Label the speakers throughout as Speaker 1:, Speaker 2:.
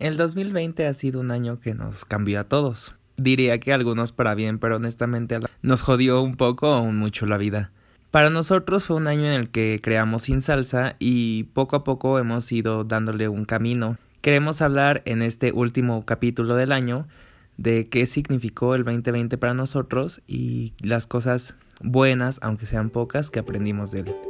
Speaker 1: El 2020 ha sido un año que nos cambió a todos. Diría que algunos para bien, pero honestamente nos jodió un poco o mucho la vida. Para nosotros fue un año en el que creamos sin salsa y poco a poco hemos ido dándole un camino. Queremos hablar en este último capítulo del año de qué significó el 2020 para nosotros y las cosas buenas, aunque sean pocas, que aprendimos de él.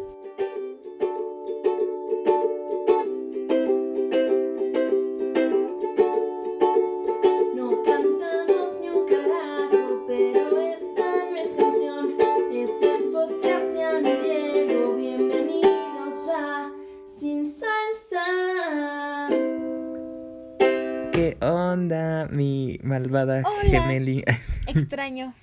Speaker 1: Malvada Gemeli.
Speaker 2: Extraño.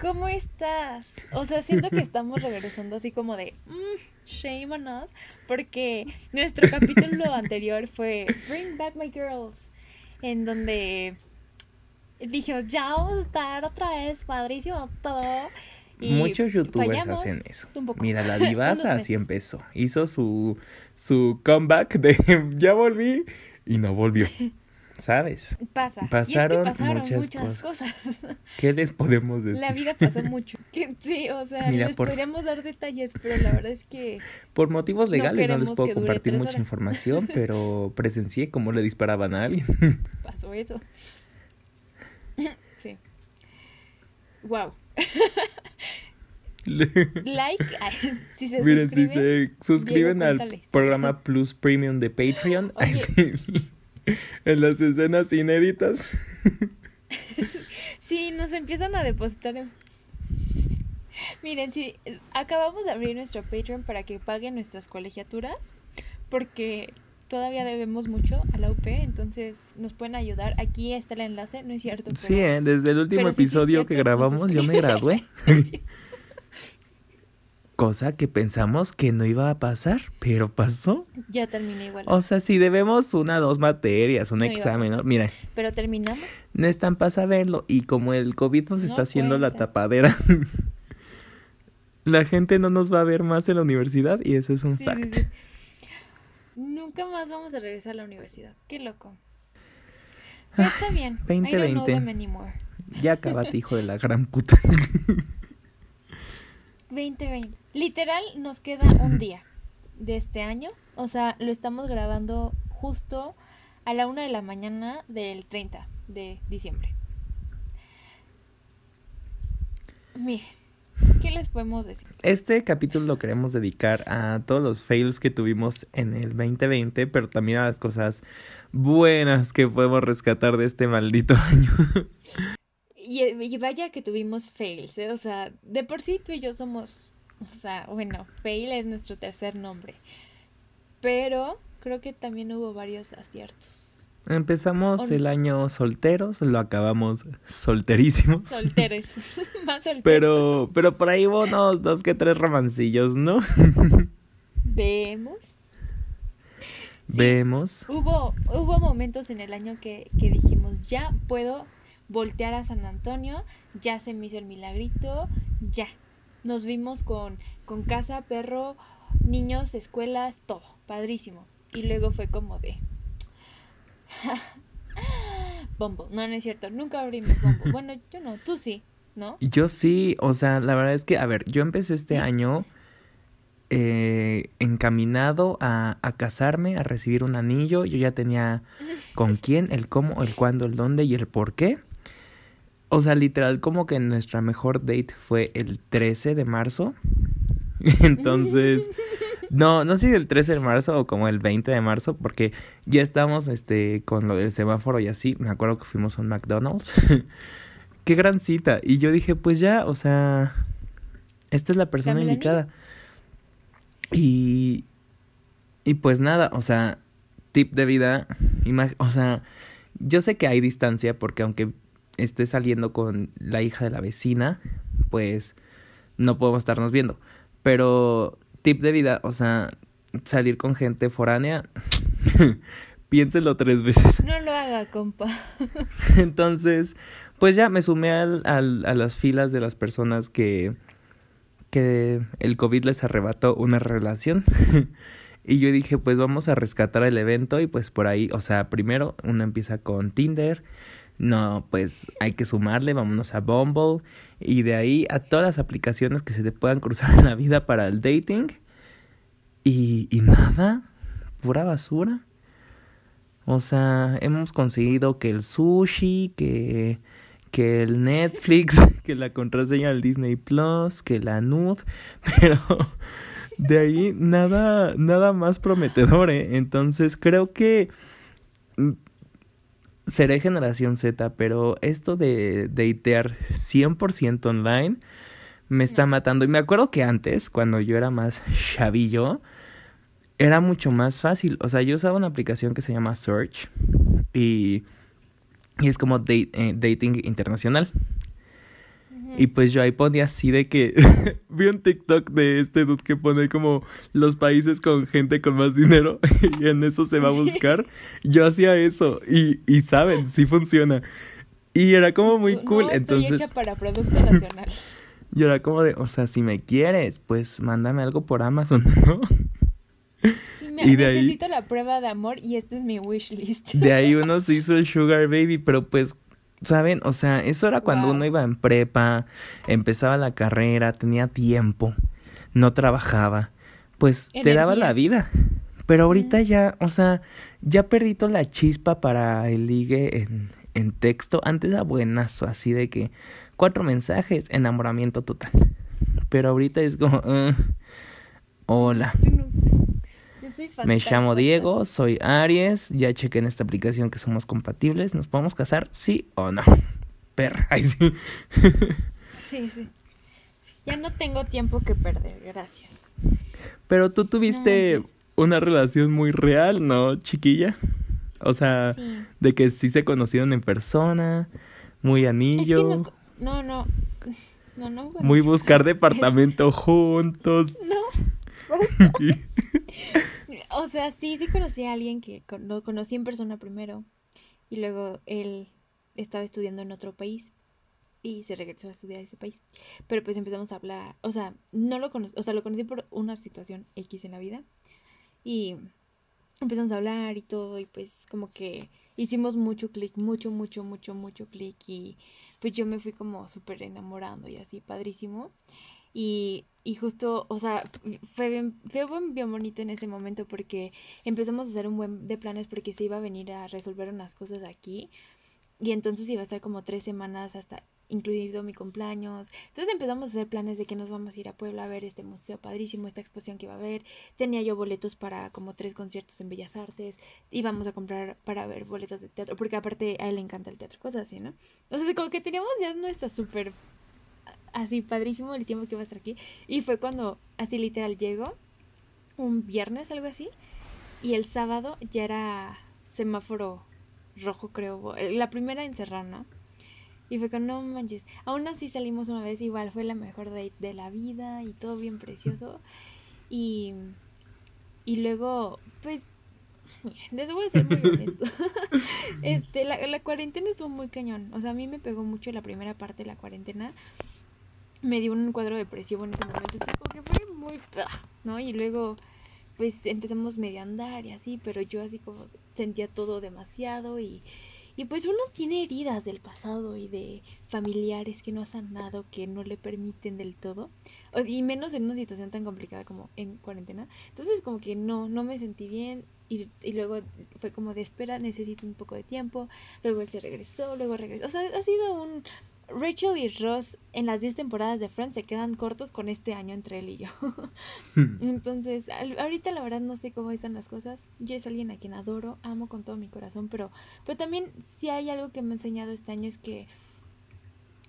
Speaker 2: ¿Cómo estás? O sea, siento que estamos regresando así como de mmm, shame on us, porque nuestro capítulo anterior fue Bring Back My Girls, en donde dijimos, ya vamos a estar otra vez, padrísimo todo.
Speaker 1: Muchos youtubers hacen eso. Mira, la divasa así empezó. Hizo su, su comeback de ya volví y no volvió. ¿Sabes?
Speaker 2: Pasa.
Speaker 1: Pasaron, muchas, cosas. ¿Qué les podemos decir?
Speaker 2: La vida pasó mucho. sí, o sea, les podríamos dar detalles, pero la verdad es que...
Speaker 1: Por motivos legales no, les puedo compartir mucha información, pero presencié cómo le disparaban a alguien.
Speaker 2: Pasó eso. sí. Wow. like si se
Speaker 1: Miren, si se suscriben al programa Plus Premium de Patreon, en las escenas inéditas.
Speaker 2: sí, nos empiezan a depositar. Miren, sí, acabamos de abrir nuestro Patreon para que paguen nuestras colegiaturas, porque todavía debemos mucho a la UP, entonces nos pueden ayudar. Aquí está el enlace, no es cierto.
Speaker 1: sí, ¿eh? desde el último episodio que grabamos yo me gradué. cosa que pensamos que no iba a pasar, pero pasó.
Speaker 2: Ya terminé igual.
Speaker 1: O sea, si debemos una, dos materias, un examen, ¿no? Mira.
Speaker 2: Pero terminamos.
Speaker 1: No están para saberlo y como el COVID nos está haciendo la tapadera, la gente no nos va a ver más en la universidad y eso es un fact.
Speaker 2: Nunca más vamos a regresar a la universidad. Qué loco. está bien. 2020.
Speaker 1: Ya acabate, hijo de la gran puta.
Speaker 2: 2020. Literal, nos queda un día de este año. O sea, lo estamos grabando justo a la una de la mañana del 30 de diciembre. Miren, ¿qué les podemos decir?
Speaker 1: Este capítulo lo queremos dedicar a todos los fails que tuvimos en el 2020, pero también a las cosas buenas que podemos rescatar de este maldito año.
Speaker 2: Y, vaya que tuvimos fails, ¿eh? O sea, de por sí tú y yo somos, o sea, bueno, fail es nuestro tercer nombre. Pero creo que también hubo varios aciertos.
Speaker 1: Empezamos el año solteros, lo acabamos solterísimos.
Speaker 2: Solteros, más solteros.
Speaker 1: Pero, pero por ahí hubo unos dos que tres romancillos, ¿no?
Speaker 2: Vemos.
Speaker 1: Vemos.
Speaker 2: Hubo, hubo momentos en el año que, que dijimos, ya puedo voltear a San Antonio, ya se me hizo el milagrito, ya. Nos vimos con, con casa, perro, niños, escuelas, todo, padrísimo. Y luego fue como de... bombo, no, no es cierto, nunca abrimos bombo. Bueno, yo no, tú sí, ¿no?
Speaker 1: Yo sí, o sea, la verdad es que, a ver, yo empecé este año eh, encaminado a, a casarme, a recibir un anillo. Yo ya tenía con quién, el cómo, el cuándo, el dónde y el por qué. O sea, literal, como que nuestra mejor date fue el 13 de marzo. Entonces, no, no sé si el 13 de marzo o como el 20 de marzo, porque ya estamos este, con lo del semáforo y así. Me acuerdo que fuimos a un McDonald's. Qué gran cita. Y yo dije, pues ya, o sea, esta es la persona indicada. Y, y pues nada, o sea, tip de vida, o sea, yo sé que hay distancia porque aunque esté saliendo con la hija de la vecina, pues no podemos estarnos viendo. Pero tip de vida, o sea, salir con gente foránea, piénselo tres veces.
Speaker 2: No lo haga, compa.
Speaker 1: Entonces, pues ya me sumé al, al, a las filas de las personas que, que el COVID les arrebató una relación. Y yo dije, pues vamos a rescatar el evento y pues por ahí, o sea, primero uno empieza con Tinder, no, pues hay que sumarle, vámonos a Bumble y de ahí a todas las aplicaciones que se te puedan cruzar en la vida para el dating. Y, y nada, pura basura. O sea, hemos conseguido que el sushi, que, que el Netflix, que la contraseña del Disney Plus, que la nud, pero de ahí nada, nada más prometedor, ¿eh? Entonces creo que seré generación Z, pero esto de datear 100% online me está matando. Y me acuerdo que antes, cuando yo era más chavillo, era mucho más fácil. O sea, yo usaba una aplicación que se llama Search y, y es como eh, dating internacional. Y pues yo ahí ponía así de que vi un TikTok de este dude que pone como los países con gente con más dinero y en eso se va a buscar. Yo hacía eso y, y saben, sí funciona. Y era como muy cool, entonces...
Speaker 2: Hecha para producto nacional.
Speaker 1: yo era como de, o sea, si me quieres, pues mándame algo por Amazon, ¿no?
Speaker 2: y de necesito la prueba de amor y este es mi wish list.
Speaker 1: De ahí uno se hizo el sugar baby, pero pues ¿Saben? O sea, eso era cuando uno iba en prepa, empezaba la carrera, tenía tiempo, no trabajaba, pues te daba la vida. Pero ahorita ya, o sea, ya perdí toda la chispa para el ligue en, en texto. Antes era buenazo, así de que cuatro mensajes, enamoramiento total. Pero ahorita es como, uh, hola. Me llamo Diego, soy Aries, ya chequé en esta aplicación que somos compatibles, ¿nos podemos casar? ¿Sí o no? Perra, ahí sí.
Speaker 2: sí, sí. Ya no tengo tiempo que perder, gracias.
Speaker 1: Pero tú tuviste una relación muy real, ¿no, chiquilla? O sea, de que sí se conocieron en persona, muy anillo.
Speaker 2: No, no, no, no.
Speaker 1: Muy buscar departamento juntos.
Speaker 2: No. O sea, sí, sí conocí a alguien que lo conocí en persona primero y luego él estaba estudiando en otro país y se regresó a estudiar a ese país. Pero pues empezamos a hablar, o sea, no lo conocí, o sea, lo conocí por una situación X en la vida y empezamos a hablar y todo y pues como que hicimos mucho clic, mucho, mucho, mucho, mucho clic y pues yo me fui como súper enamorando y así, padrísimo. Y, y justo, o sea, fue bien, fue bien bonito en ese momento porque empezamos a hacer un buen de planes porque se iba a venir a resolver unas cosas aquí. Y entonces iba a estar como tres semanas hasta incluido mi cumpleaños. Entonces empezamos a hacer planes de que nos vamos a ir a Puebla a ver este museo padrísimo, esta exposición que iba a haber. Tenía yo boletos para como tres conciertos en Bellas Artes. Íbamos a comprar para ver boletos de teatro, porque aparte a él le encanta el teatro, cosas así, ¿no? O sea, como que teníamos ya nuestra súper así padrísimo el tiempo que iba a estar aquí. Y fue cuando, así literal, llegó un viernes, algo así, y el sábado ya era semáforo rojo, creo. Eh, la primera en cerrar, ¿no? Y fue con, no manches. Aún así salimos una vez, igual fue la mejor date de la vida y todo bien precioso. Y, y luego, pues, miren, les voy a ser muy honesto. este, la, la cuarentena estuvo muy cañón. O sea, a mí me pegó mucho la primera parte de la cuarentena me dio un cuadro depresivo en ese momento, chico, que fue muy, ¿no? Y luego, pues empezamos medio a andar y así, pero yo así como sentía todo demasiado y, y pues uno tiene heridas del pasado y de familiares que no han sanado, que no le permiten del todo, y menos en una situación tan complicada como en cuarentena. Entonces como que no, no me sentí bien y, y luego fue como de espera, necesito un poco de tiempo, luego él se regresó, luego regresó, o sea, ha sido un Rachel y Ross en las 10 temporadas de Friends se quedan cortos con este año entre él y yo. Entonces, ahorita la verdad no sé cómo están las cosas. Yo es alguien a quien adoro, amo con todo mi corazón, pero, pero también si hay algo que me ha enseñado este año es que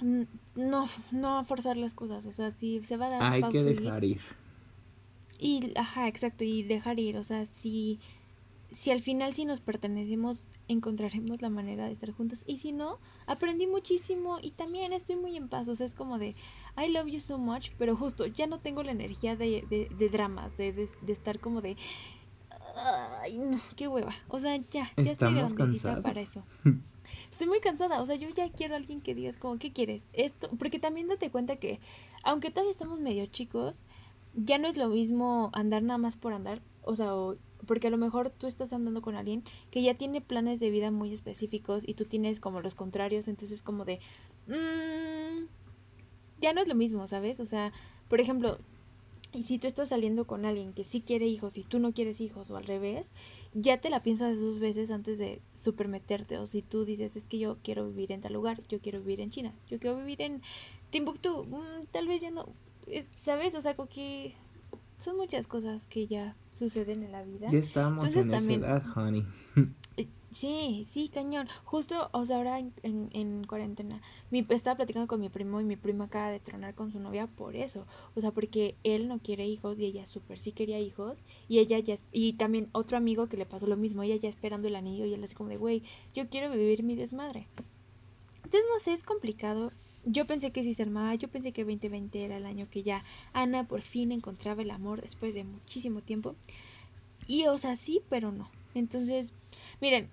Speaker 2: no, no forzar las cosas. O sea, si se va a dar...
Speaker 1: Hay que dejar ir.
Speaker 2: Y, ajá, exacto, y dejar ir. O sea, si, si al final si nos pertenecemos, encontraremos la manera de estar juntas. Y si no, aprendí muchísimo y también estoy muy en paz. O sea, es como de, I love you so much, pero justo ya no tengo la energía de, de, de dramas, de, de, de, estar como de, ay, no, qué hueva. O sea, ya, ya estoy grandecita para eso. Estoy muy cansada, o sea, yo ya quiero a alguien que digas como, ¿qué quieres? Esto, porque también date cuenta que, aunque todavía estamos medio chicos, ya no es lo mismo andar nada más por andar. o sea, porque a lo mejor tú estás andando con alguien que ya tiene planes de vida muy específicos y tú tienes como los contrarios, entonces como de, mmm, ya no es lo mismo, ¿sabes? O sea, por ejemplo, y si tú estás saliendo con alguien que sí quiere hijos y tú no quieres hijos o al revés, ya te la piensas dos veces antes de supermeterte. O si tú dices, es que yo quiero vivir en tal lugar, yo quiero vivir en China, yo quiero vivir en Timbuktu, mm, tal vez ya no, eh, ¿sabes? O sea, que son muchas cosas que ya suceden en la vida.
Speaker 1: Ya estamos en esa edad, honey.
Speaker 2: Eh, sí, sí, cañón. Justo, o sea, ahora en, en, cuarentena, mi, estaba platicando con mi primo y mi primo acaba de tronar con su novia por eso. O sea, porque él no quiere hijos y ella súper sí quería hijos. Y ella ya, y también otro amigo que le pasó lo mismo, ella ya esperando el anillo y él así como de, güey, yo quiero vivir mi desmadre. Entonces, no sé, es complicado yo pensé que sí se armaba, yo pensé que 2020 era el año que ya Ana por fin encontraba el amor después de muchísimo tiempo. Y o sea, sí, pero no. Entonces, miren,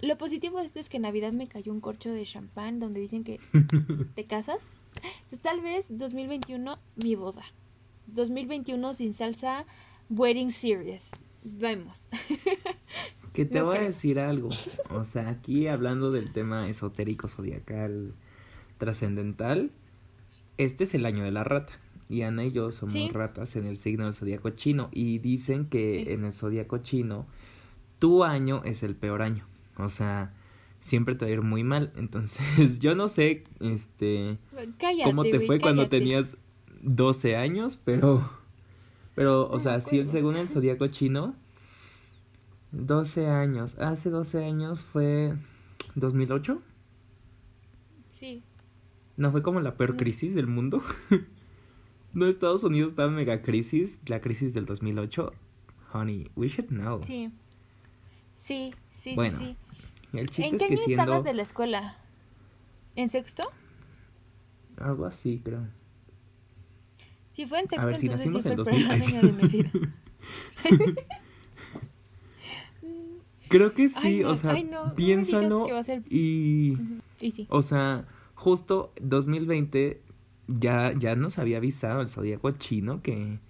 Speaker 2: lo positivo de esto es que en Navidad me cayó un corcho de champán donde dicen que te casas. Entonces, tal vez 2021 mi boda. 2021 sin salsa, wedding series. Vemos.
Speaker 1: que te voy a decir algo. O sea, aquí hablando del tema esotérico zodiacal trascendental, este es el año de la rata. Y Ana y yo somos ratas en el signo del zodiaco chino. Y dicen que en el zodiaco chino, tu año es el peor año. O sea, siempre te va a ir muy mal. Entonces, yo no sé, este, cómo te fue cuando tenías 12 años, pero, pero, o sea, si el según el zodiaco chino, 12 años. Hace 12 años fue 2008.
Speaker 2: Sí.
Speaker 1: ¿No fue como la peor crisis del mundo? ¿No Estados Unidos estaba en mega crisis? La crisis del 2008. Honey, we should know.
Speaker 2: Sí. Sí, sí,
Speaker 1: bueno,
Speaker 2: sí.
Speaker 1: El chiste
Speaker 2: ¿En qué
Speaker 1: que
Speaker 2: año
Speaker 1: siendo...
Speaker 2: estabas de la escuela? ¿En sexto?
Speaker 1: Algo así, creo.
Speaker 2: Si fue en sexto,
Speaker 1: A ver, si
Speaker 2: entonces
Speaker 1: nacimos en
Speaker 2: el
Speaker 1: 2000.
Speaker 2: peor año de mi vida.
Speaker 1: creo que sí,
Speaker 2: Ay, no,
Speaker 1: o sea,
Speaker 2: ay, no, no
Speaker 1: piénsalo
Speaker 2: ser-
Speaker 1: y...
Speaker 2: Y sí.
Speaker 1: O sea, justo 2020 ya, ya nos había avisado el zodíaco chino que,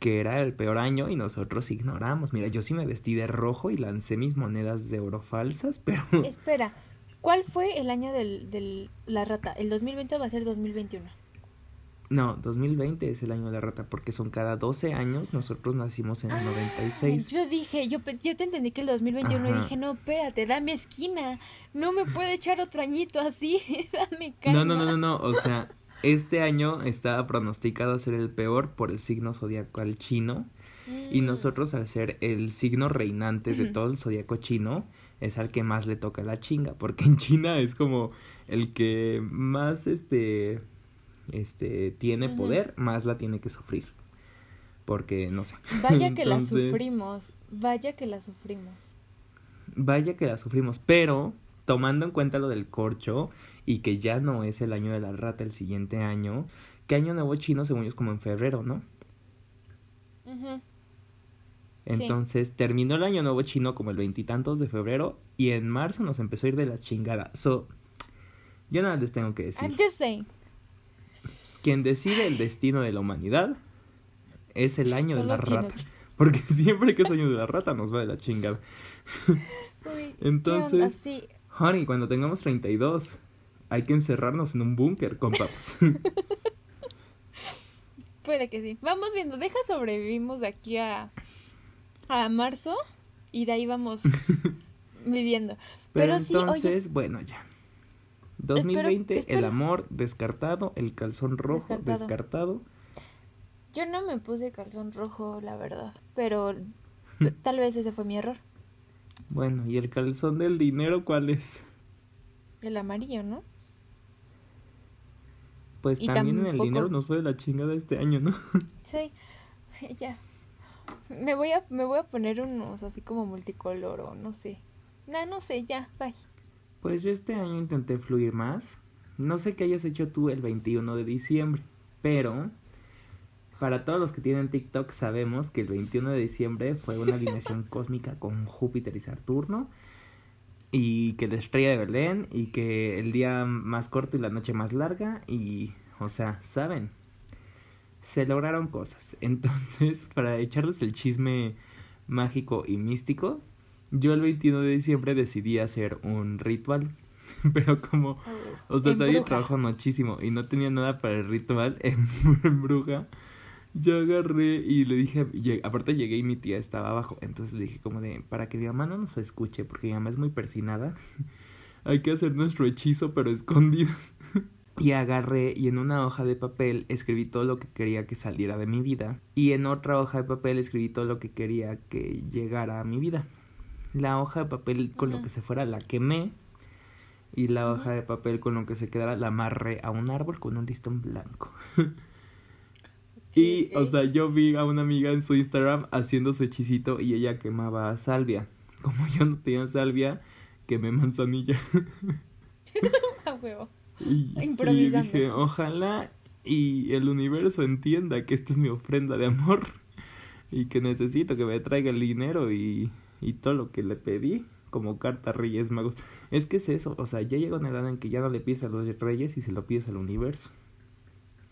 Speaker 1: que era el peor año y nosotros ignoramos. Mira, yo sí me vestí de rojo y lancé mis monedas de oro falsas, pero
Speaker 2: Espera, ¿cuál fue el año del, del la rata? ¿El 2020 o va a ser 2021?
Speaker 1: No, 2020 es el año de la rata porque son cada 12 años, nosotros nacimos en el 96.
Speaker 2: Yo dije, yo, yo te entendí que el 2021 y
Speaker 1: Ajá.
Speaker 2: dije, no, espérate, dame esquina. No me puede echar otro añito así. dame calma.
Speaker 1: No, no, no, no, no, o sea, este año estaba pronosticado a ser el peor por el signo zodiacal chino. Y
Speaker 2: Mm.
Speaker 1: nosotros, al ser el signo reinante de
Speaker 2: Ujú.
Speaker 1: todo el zodiaco chino, es al que más le toca la chinga. Porque en China es como el que más este. Este tiene poder, más la tiene que sufrir. Porque no sé.
Speaker 2: Vaya que la sufrimos. Vaya que la sufrimos.
Speaker 1: Vaya que la sufrimos. Pero, tomando en cuenta lo del corcho y que ya no es el año de la rata el siguiente año, que año nuevo chino según yo es como en febrero, ¿no? Entonces terminó el año nuevo chino como el veintitantos de febrero y en marzo nos empezó a ir de la chingada. So, yo nada les tengo que decir.
Speaker 2: I'm just saying.
Speaker 1: Quien decide el destino de la humanidad es el año
Speaker 2: Son
Speaker 1: de la
Speaker 2: chinos.
Speaker 1: rata. Porque siempre que es año de la rata nos va de la chingada.
Speaker 2: Uy, ¿qué
Speaker 1: Entonces-?
Speaker 2: Sí.
Speaker 1: Honey, cuando tengamos 32, hay que encerrarnos en un búnker con papas.
Speaker 2: Puede que sí. Vamos viendo. Deja sobrevivimos de aquí a, a marzo y de ahí vamos midiendo.
Speaker 1: Pero,
Speaker 2: Pero sí, oye-
Speaker 1: entonces, bueno, ya. 2020, el
Speaker 2: espero-
Speaker 1: amor descartado, el calzón rojo
Speaker 2: Descartado.
Speaker 1: descartado.
Speaker 2: Yo no me puse calzón rojo, la verdad. Pero tal vez ese fue mi error.
Speaker 1: Bueno, ¿y el calzón del dinero cuál es?
Speaker 2: El amarillo, ¿no?
Speaker 1: Pues
Speaker 2: Y
Speaker 1: también en el dinero nos fue de la chingada este año, ¿no?
Speaker 2: Sí. Ya. Me voy a, me voy a poner unos así como multicolor o no sé. No, no sé, ya, bye.
Speaker 1: Pues yo este año intenté fluir más. No sé qué hayas hecho tú el 21 de diciembre, pero para todos los que tienen TikTok sabemos que el 21 de diciembre fue una alineación cósmica con Júpiter y Saturno y que la estrella de Belén y que el día más corto y la noche más larga y, o sea, saben. se lograron cosas. Entonces, para echarles el chisme mágico y místico, yo el 21 de diciembre decidí hacer un ritual. Pero como, o sea, sabía trabajo muchísimo y no tenía nada para el ritual en, en bruja. Yo agarré y le dije, aparte llegué y mi tía estaba abajo, entonces le dije como de, para que mi mamá no nos escuche, porque mi mamá es muy persinada, hay que hacer nuestro hechizo pero escondidos. y agarré y en una hoja de papel escribí todo lo que quería que saliera de mi vida y en otra hoja de papel escribí todo lo que quería que llegara a mi vida. La hoja de papel con lo que se fuera la quemé y la hoja de papel con lo que se quedara la amarré a un árbol con un listón blanco. y, o sea, yo vi a una amiga en su Instagram haciendo su hechicito y ella quemaba salvia. Como yo no tenía salvia, quemé manzanilla.
Speaker 2: a huevo.
Speaker 1: Y, y dije, ojalá y el universo entienda que esta es mi ofrenda de amor y que necesito que me traiga el dinero y, y todo lo que le pedí como carta Reyes Magos. Es que es eso, o sea, ya llega una edad en que ya no le pides a los reyes y se lo pides al universo.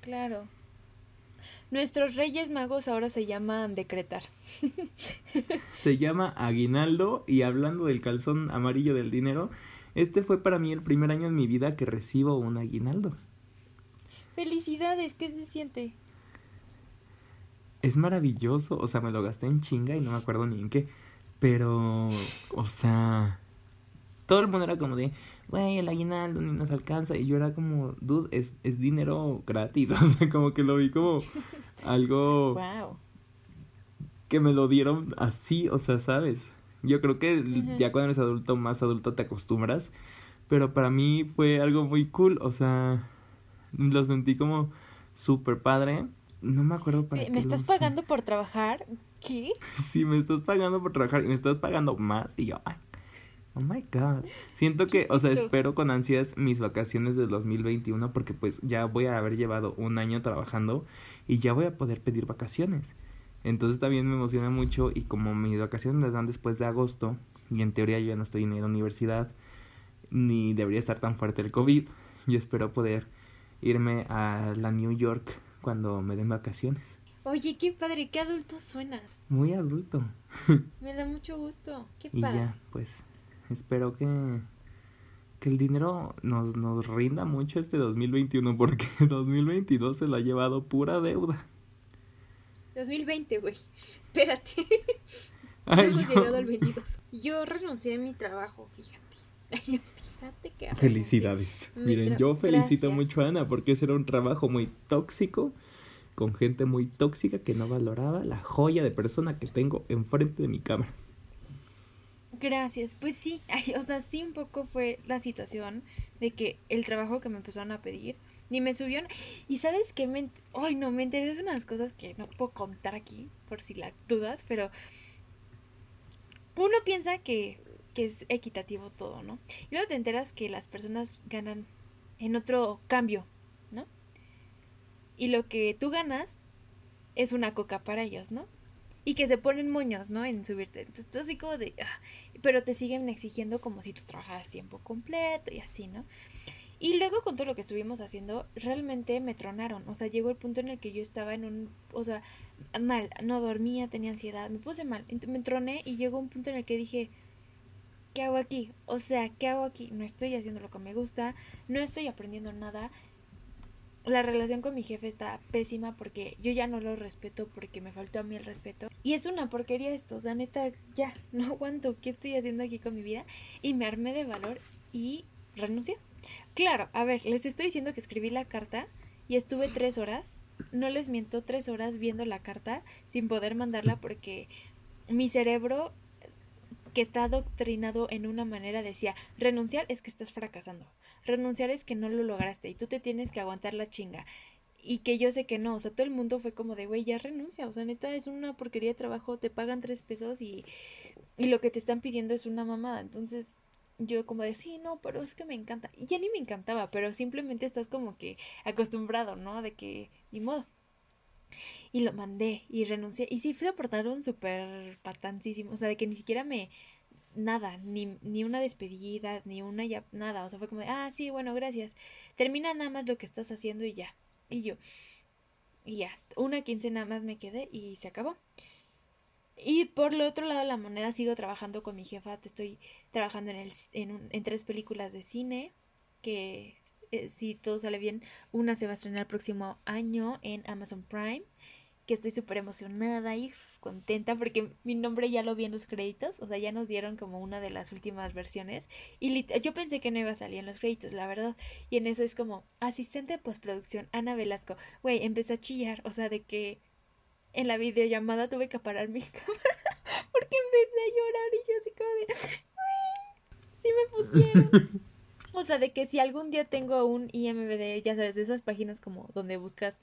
Speaker 2: Claro. Nuestros Reyes Magos ahora se llaman decretar.
Speaker 1: se llama aguinaldo y hablando del calzón amarillo del dinero, este fue para mí el primer año en mi vida que recibo un aguinaldo.
Speaker 2: Felicidades, ¿qué se siente?
Speaker 1: Es maravilloso, o sea, me lo gasté en chinga y no me acuerdo ni en qué. Pero, o sea, todo el mundo era como de, güey, el aguinaldo ni nos alcanza. Y yo era como, dude, es, es dinero gratis. O sea, como que lo vi como algo
Speaker 2: wow.
Speaker 1: que me lo dieron así, o sea, ¿sabes? Yo creo que ya cuando eres adulto, más adulto te acostumbras. Pero para mí fue algo muy cool, o sea, lo sentí como súper padre. No me acuerdo para
Speaker 2: qué. ¿Me estás pagando por trabajar? ¿Qué?
Speaker 1: Sí, me estás pagando por trabajar y me estás pagando más. Y yo, ay, oh my god. Siento que, o sea, espero con ansias mis vacaciones del 2021 porque pues ya voy a haber llevado un año trabajando y ya voy a poder pedir vacaciones. Entonces también me emociona mucho y como mis vacaciones las dan después de agosto y en teoría yo ya no estoy en la universidad ni debería estar tan fuerte el COVID, yo espero poder irme a la New York cuando me den vacaciones.
Speaker 2: Oye, qué padre, qué adulto suena.
Speaker 1: Muy adulto.
Speaker 2: Me da mucho gusto. Qué padre.
Speaker 1: Y ya, pues espero que que el dinero nos nos rinda mucho este 2021 porque 2022 se lo ha llevado pura deuda.
Speaker 2: 2020, güey. Espérate. Ay, hemos llegado al 22. Yo renuncié a mi trabajo, fíjate. Fíjate que
Speaker 1: Felicidades. Miren, yo felicito mucho a Ana porque ese era un trabajo muy tóxico, con gente muy tóxica que no valoraba la joya de persona que tengo enfrente de mi cámara.
Speaker 2: Gracias. Pues sí, o sea, sí un poco fue la situación de que el trabajo que me empezaron a pedir ni me subió. Y sabes qué, me... ay no, me enteré de unas cosas que no puedo contar aquí, por si las dudas, pero uno piensa que, que es equitativo todo, ¿no? Y luego te enteras que las personas ganan en otro cambio. Y lo que tú ganas es una coca para ellos, ¿no? Y que se ponen moños, ¿no? En subirte. Entonces, tú así como de... Ah, pero te siguen exigiendo como si tú trabajaras tiempo completo y así, ¿no? Y luego con todo lo que estuvimos haciendo, realmente me tronaron. O sea, llegó el punto en el que yo estaba en un, o sea, mal, no dormía, tenía ansiedad, me puse mal. Me troné y llegó un punto en el que dije, ¿qué hago aquí? O sea, ¿qué hago aquí? No estoy haciendo lo que me gusta, no estoy aprendiendo nada. La relación con mi jefe está pésima porque yo ya no lo respeto porque me faltó a mí el respeto. Y es una porquería esto, o sea, neta, ya, no aguanto qué estoy haciendo aquí con mi vida. Y me armé de valor y renuncié. Claro, a ver, les estoy diciendo que escribí la carta y estuve tres horas, no les miento, tres horas viendo la carta sin poder mandarla porque mi cerebro que está adoctrinado en una manera decía, renunciar es que estás fracasando, renunciar es que no lo lograste y tú te tienes que aguantar la chinga. Y que yo sé que no, o sea, todo el mundo fue como de, güey, ya renuncia, o sea, neta es una porquería de trabajo, te pagan tres pesos y, y lo que te están pidiendo es una mamada. Entonces, yo como de, sí, no, pero es que me encanta. Y ya ni me encantaba, pero simplemente estás como que acostumbrado, ¿no? De que, ni modo. Y lo mandé y renuncié. Y sí, fue un súper patancísimo. O sea, de que ni siquiera me... Nada, ni, ni una despedida, ni una ya... Nada. O sea, fue como de, ah, sí, bueno, gracias. Termina nada más lo que estás haciendo y ya. Y yo... y ya, una quincena más me quedé y se acabó. Y por el otro lado de la moneda sigo trabajando con mi jefa, te estoy trabajando en, el, en, en tres películas de cine, que eh, si todo sale bien, una se va a estrenar el próximo año en Amazon Prime, que estoy súper emocionada y contenta porque mi nombre ya lo vi en los créditos, o sea, ya nos dieron como una de las últimas versiones y yo pensé que no iba a salir en los créditos, la verdad, y en eso es como asistente de postproducción, Ana Velasco, güey, empecé a chillar, o sea, de que en la videollamada tuve que parar mi cámara porque empecé a llorar y yo así como de, sí me pusieron. O sea, de que si algún día tengo un IMBD, ya sabes, de esas páginas como donde buscas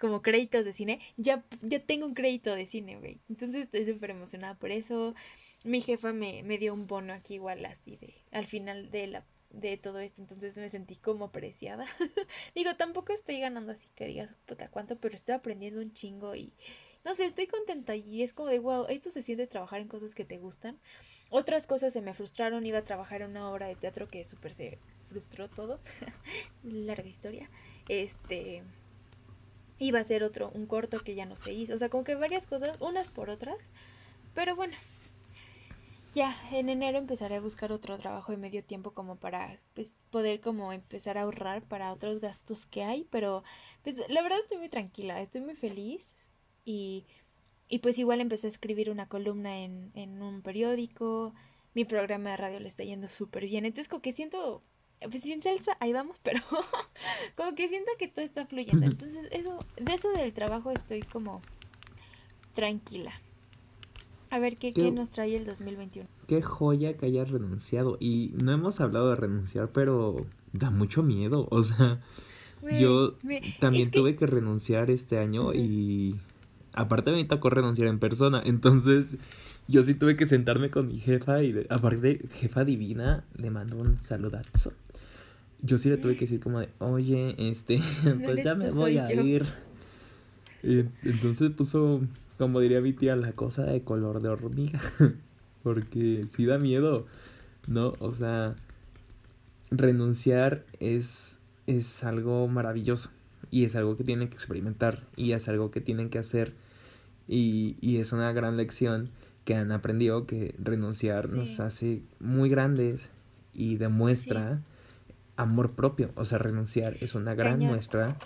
Speaker 2: como créditos de cine, ya, ya tengo un crédito de cine, güey. Entonces estoy súper emocionada por eso. Mi jefa me, me dio un bono aquí igual así de al final de la de todo esto, entonces me sentí como apreciada. Digo, tampoco estoy ganando así que digas, puta, cuánto, pero estoy aprendiendo un chingo y no sé, estoy contenta y es como de, wow, esto se siente trabajar en cosas que te gustan. Otras cosas se me frustraron, iba a trabajar en una obra de teatro que súper se frustró todo. Larga historia. Este, iba a ser otro, un corto que ya no se hizo. O sea, como que varias cosas, unas por otras. Pero bueno, ya en enero empezaré a buscar otro trabajo de medio tiempo como para pues, poder como empezar a ahorrar para otros gastos que hay, pero pues la verdad estoy muy tranquila, estoy muy feliz y, y pues igual empecé a escribir una columna en, en un periódico, mi programa de radio le está yendo súper bien, entonces como que siento, pues sin salsa, ahí vamos, pero como que siento que todo está fluyendo, entonces eso, de eso del trabajo estoy como tranquila. A ver, ¿qué, ¿qué, nos trae el 2021?
Speaker 1: Qué joya que hayas renunciado. Y no hemos hablado de renunciar, pero da mucho miedo. O sea, yo también tuve que... renunciar este año y aparte me tocó renunciar en persona. Entonces, yo sí tuve que sentarme con mi jefa y aparte, jefa divina, le mando un saludazo. Yo sí le tuve que decir como de, oye, este, pues ya me voy a ir. Y entonces puso como diría mi tía, la cosa de color de hormiga. Porque sí da miedo, ¿no? O sea, renunciar es, es algo maravilloso. Y es algo que tienen que experimentar. Y es algo que tienen que hacer. Y, y es una gran lección que han aprendido que renunciar nos hace muy grandes y demuestra amor propio. O sea, renunciar es una gran muestra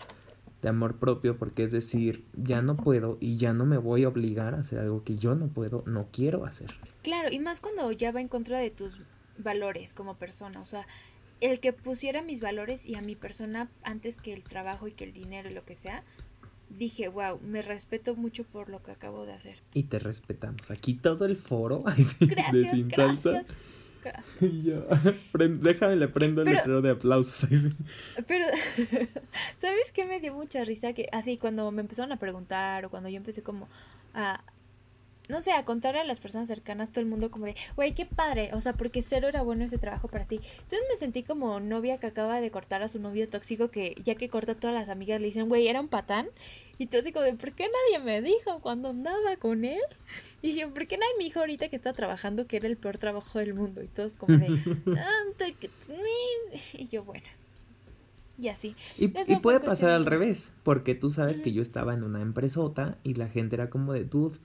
Speaker 1: de amor propio porque es decir, ya no puedo y ya no me voy a obligar a hacer algo que yo no puedo, no quiero hacer.
Speaker 2: Claro, y más cuando ya va en contra de tus valores como persona, o sea, el que pusiera mis valores y a mi persona antes que el trabajo y que el dinero y lo que sea, dije, wow, me respeto mucho por lo que acabo de hacer.
Speaker 1: Y te respetamos. Aquí todo el foro de Sin Salsa Y yo, déjame le prendo el letrero de aplausos.
Speaker 2: Pero, ¿sabes qué me dio mucha risa? Que así cuando me empezaron a preguntar o cuando yo empecé como a, no sé, a contar a las personas cercanas, todo el mundo como de, güey, qué padre, o sea, porque cero era bueno ese trabajo para ti. Entonces me sentí como novia que acaba de cortar a su novio tóxico, que ya que corta todas las amigas le dicen, güey, era un patán. Y todo digo, de, ¿por qué nadie me dijo cuando andaba con él? Y yo, ¿por qué nadie me dijo ahorita que está trabajando que era el peor trabajo del mundo? Y todos como de, y yo, bueno. Y así.
Speaker 1: Y, y puede pasar al revés, porque tú sabes que yo estaba en una empresota y la gente era como de, dude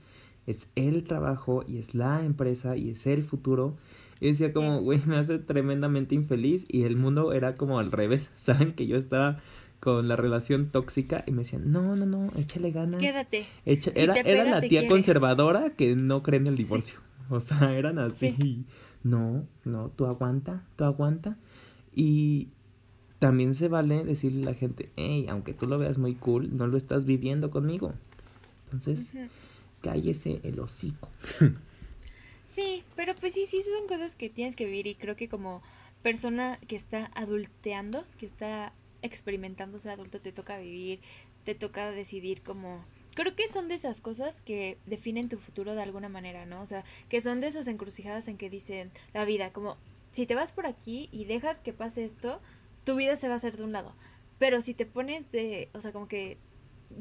Speaker 1: es el trabajo y es la empresa y es el futuro. Y decía como, güey, me hace tremendamente infeliz y el mundo era como al revés. Saben que yo estaba con la relación tóxica y me decían, no, no, no, échale ganas.
Speaker 2: Quédate.
Speaker 1: era, era la tía conservadora que no cree en el divorcio. O sea, eran así. No, no, tú aguanta, tú aguanta. Y también se vale decirle a la gente, hey, aunque tú lo veas muy cool, no lo estás viviendo conmigo. Entonces, cállese el hocico.
Speaker 2: sí, pero pues sí, sí, son cosas que tienes que vivir y creo que como persona que está adulteando, que está experimentando ser adulto, te toca vivir, te toca decidir como... Creo que son de esas cosas que definen tu futuro de alguna manera, ¿no? O sea, que son de esas encrucijadas en que dicen la vida, como si te vas por aquí y dejas que pase esto, tu vida se va a hacer de un lado. Pero si te pones de, o sea, como que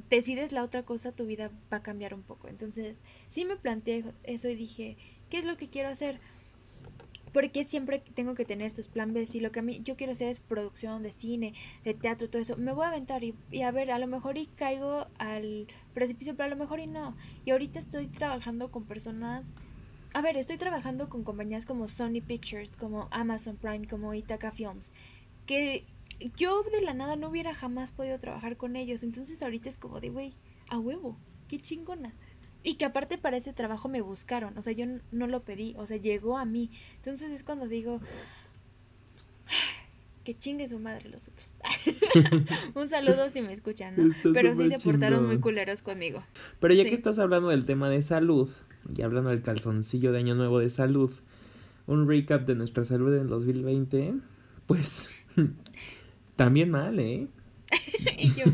Speaker 2: decides la otra cosa, tu vida va a cambiar un poco. Entonces, sí me planteé eso y dije, ¿qué es lo que quiero hacer? Porque siempre tengo que tener estos plan B? Si lo que a mí yo quiero hacer es producción de cine, de teatro, todo eso, me voy a aventar y, a ver, a lo mejor y caigo al precipicio, pero a lo mejor y no. Y ahorita estoy trabajando con personas, a ver, estoy trabajando con compañías como Sony Pictures, como Amazon Prime, como Ithaca Films, que yo de la nada no hubiera jamás podido trabajar con ellos. Entonces ahorita es como de, güey, a huevo, qué chingona. Y que aparte para ese trabajo me buscaron, o sea, yo no lo pedí, o sea, llegó a mí. Entonces es cuando digo, que chingue su madre los otros. Un saludo si me escuchan, ¿no? Pero sí se portaron muy culeros conmigo.
Speaker 1: Pero ya que estás hablando del tema de salud, y hablando del calzoncillo de Año Nuevo de salud, un recap de nuestra salud en 2020, pues también mal, ¿eh?
Speaker 2: y yo.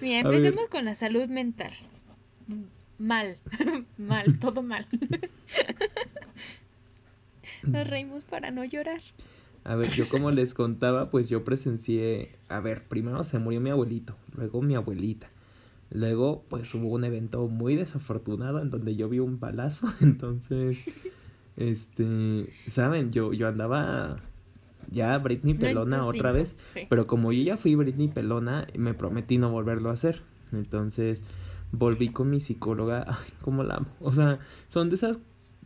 Speaker 2: Mira, empecemos con la salud mental mal, mal, todo mal. Nos reímos para no llorar.
Speaker 1: A ver, yo como les contaba, pues yo presencié, a ver, primero se murió mi abuelito, luego mi abuelita. Luego, pues hubo un evento muy desafortunado en donde yo vi un balazo, entonces, este, saben, yo, yo andaba ya Britney Pelona otra vez, pero como yo ya fui Britney Pelona, me prometí no volverlo a hacer. Entonces, volví con mi psicóloga, ay, cómo la amo. O sea, son de esas,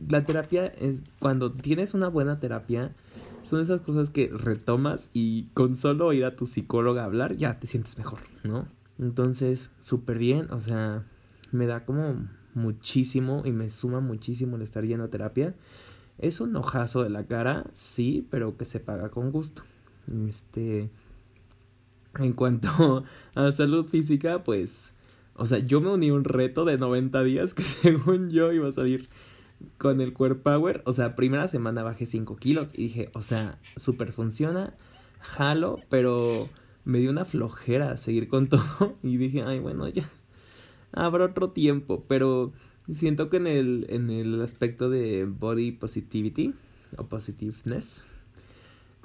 Speaker 1: la terapia es, cuando tienes una buena terapia, son esas cosas que retomas y con solo ir a tu psicóloga a hablar ya te sientes mejor, ¿no? Entonces, súper bien, o sea, me da como muchísimo y me suma muchísimo el estar yendo a terapia. Es un ojazo de la cara, sí, pero que se paga con gusto. Este, en cuanto a salud física, pues o sea, yo me uní a un reto de 90 días que según yo iba a salir con el Core Power. O sea, primera semana bajé 5 kilos y dije, o sea, súper funciona, jalo, pero me dio una flojera seguir con todo y dije, ay, bueno, ya, habrá otro tiempo, pero siento que en el, en el aspecto de body positivity o positiveness,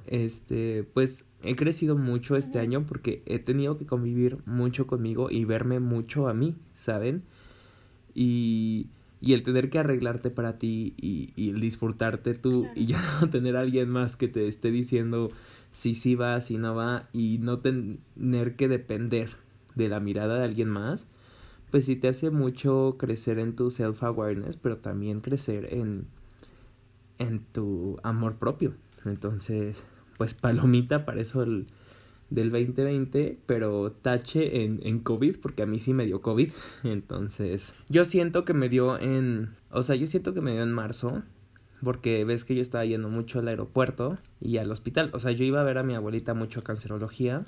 Speaker 1: este, pues he crecido mucho este año porque he tenido que convivir mucho conmigo y verme mucho a mí, ¿saben? Y, y el tener que arreglarte para ti y, y el disfrutarte tú y ya no tener a alguien más que te esté diciendo si sí va, si no va y no tener que depender de la mirada de alguien más, pues sí te hace mucho crecer en tu self-awareness, pero también crecer en, en tu amor propio. Entonces, pues palomita para eso el, del 2020, pero tache en, en COVID, porque a mí sí me dio COVID. Entonces, yo siento que me dio en, o sea, yo siento que me dio en marzo, porque ves que yo estaba yendo mucho al aeropuerto y al hospital. O sea, yo iba a ver a mi abuelita mucho a cancerología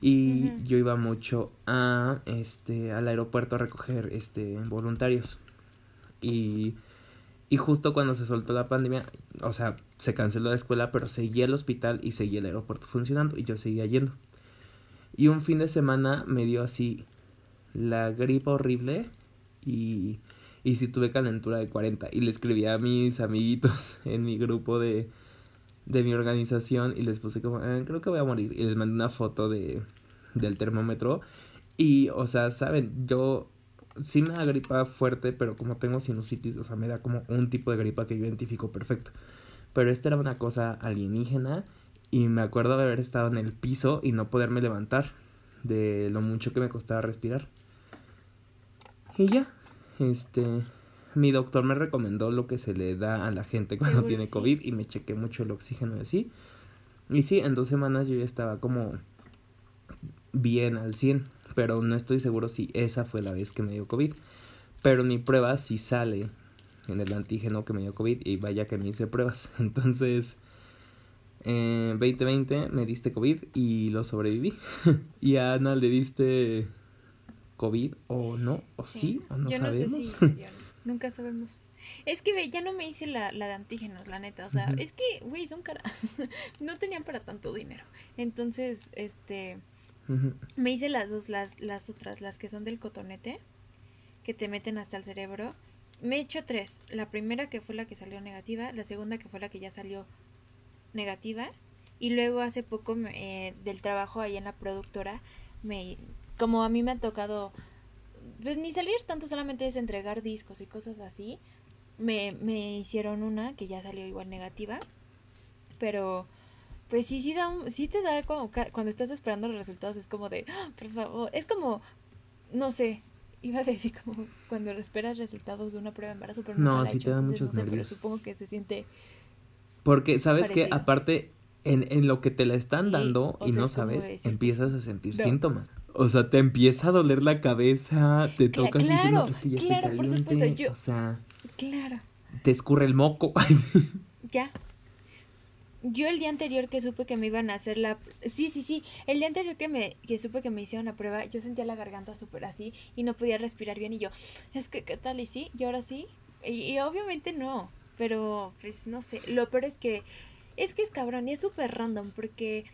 Speaker 1: y yo iba mucho a este al aeropuerto a recoger este voluntarios. Y y justo cuando se soltó la pandemia, o sea, se canceló la escuela, pero seguía el hospital y seguía el aeropuerto funcionando y yo seguía yendo. Y un fin de semana me dio así la gripa horrible y, y sí tuve calentura de 40. Y le escribí a mis amiguitos en mi grupo de, de mi organización y les puse como, ah, creo que voy a morir. Y les mandé una foto de, del termómetro. Y, o sea, saben, yo sí me da gripa fuerte, pero como tengo sinusitis, o sea, me da como un tipo de gripa que yo identifico perfecto. Pero esta era una cosa alienígena y me acuerdo de haber estado en el piso y no poderme levantar de lo mucho que me costaba respirar. Y ya, este, mi doctor me recomendó lo que se le da a la gente cuando tiene COVID y me chequé mucho el oxígeno de sí. Y sí, en dos semanas yo ya estaba como bien al 100 pero no estoy seguro si esa fue la vez que me dio COVID. Pero mi prueba sí sale en el antígeno que me dio COVID y vaya que me hice pruebas. Entonces, eh, 2020 me diste COVID y lo sobreviví. y a Ana le diste COVID o no, o sí, o no sabemos.
Speaker 2: nunca sabemos. Es que, ya no me hice la, la de antígenos, la neta. O sea, es que, güey, son caras. no tenían para tanto dinero. Entonces, este me hice las dos, las, las otras, las que son del cotonete, que te meten hasta el cerebro. Me he hecho tres. La primera que fue la que salió negativa, la segunda que fue la que ya salió negativa. Y luego hace poco eh, del trabajo ahí en la productora, me, como a mí me ha tocado, pues ni salir tanto, solamente es entregar discos y cosas así. me, me hicieron una que ya salió igual negativa, pero pues sí, sí, da un, sí te da como cuando estás esperando los resultados, es como de, ¡Ah, por favor, es como, no sé, iba a decir como cuando esperas resultados de una prueba de embarazo, pero no, sí te da muchos nervios. pero supongo que se siente...
Speaker 1: Porque, ¿sabes que Aparte, en, en, lo que te la están dando y no sabes, empiezas a sentir síntomas. O sea, te empieza a doler la cabeza, te tocas
Speaker 2: claro, diciendo que ya claro, por supuesto, yo,
Speaker 1: o sea,
Speaker 2: claro.
Speaker 1: Te escurre el moco.
Speaker 2: ya, yo el día anterior que supe que me iban a hacer la... Sí, sí, sí. El día anterior que me que supe que me hicieron la prueba, yo sentía la garganta súper así y no podía respirar bien y yo, es que, ¿qué tal? ¿Y sí? ¿Y ahora sí? Y, obviamente no, pero pues no sé. Lo peor es que... Es que es cabrón y es súper random porque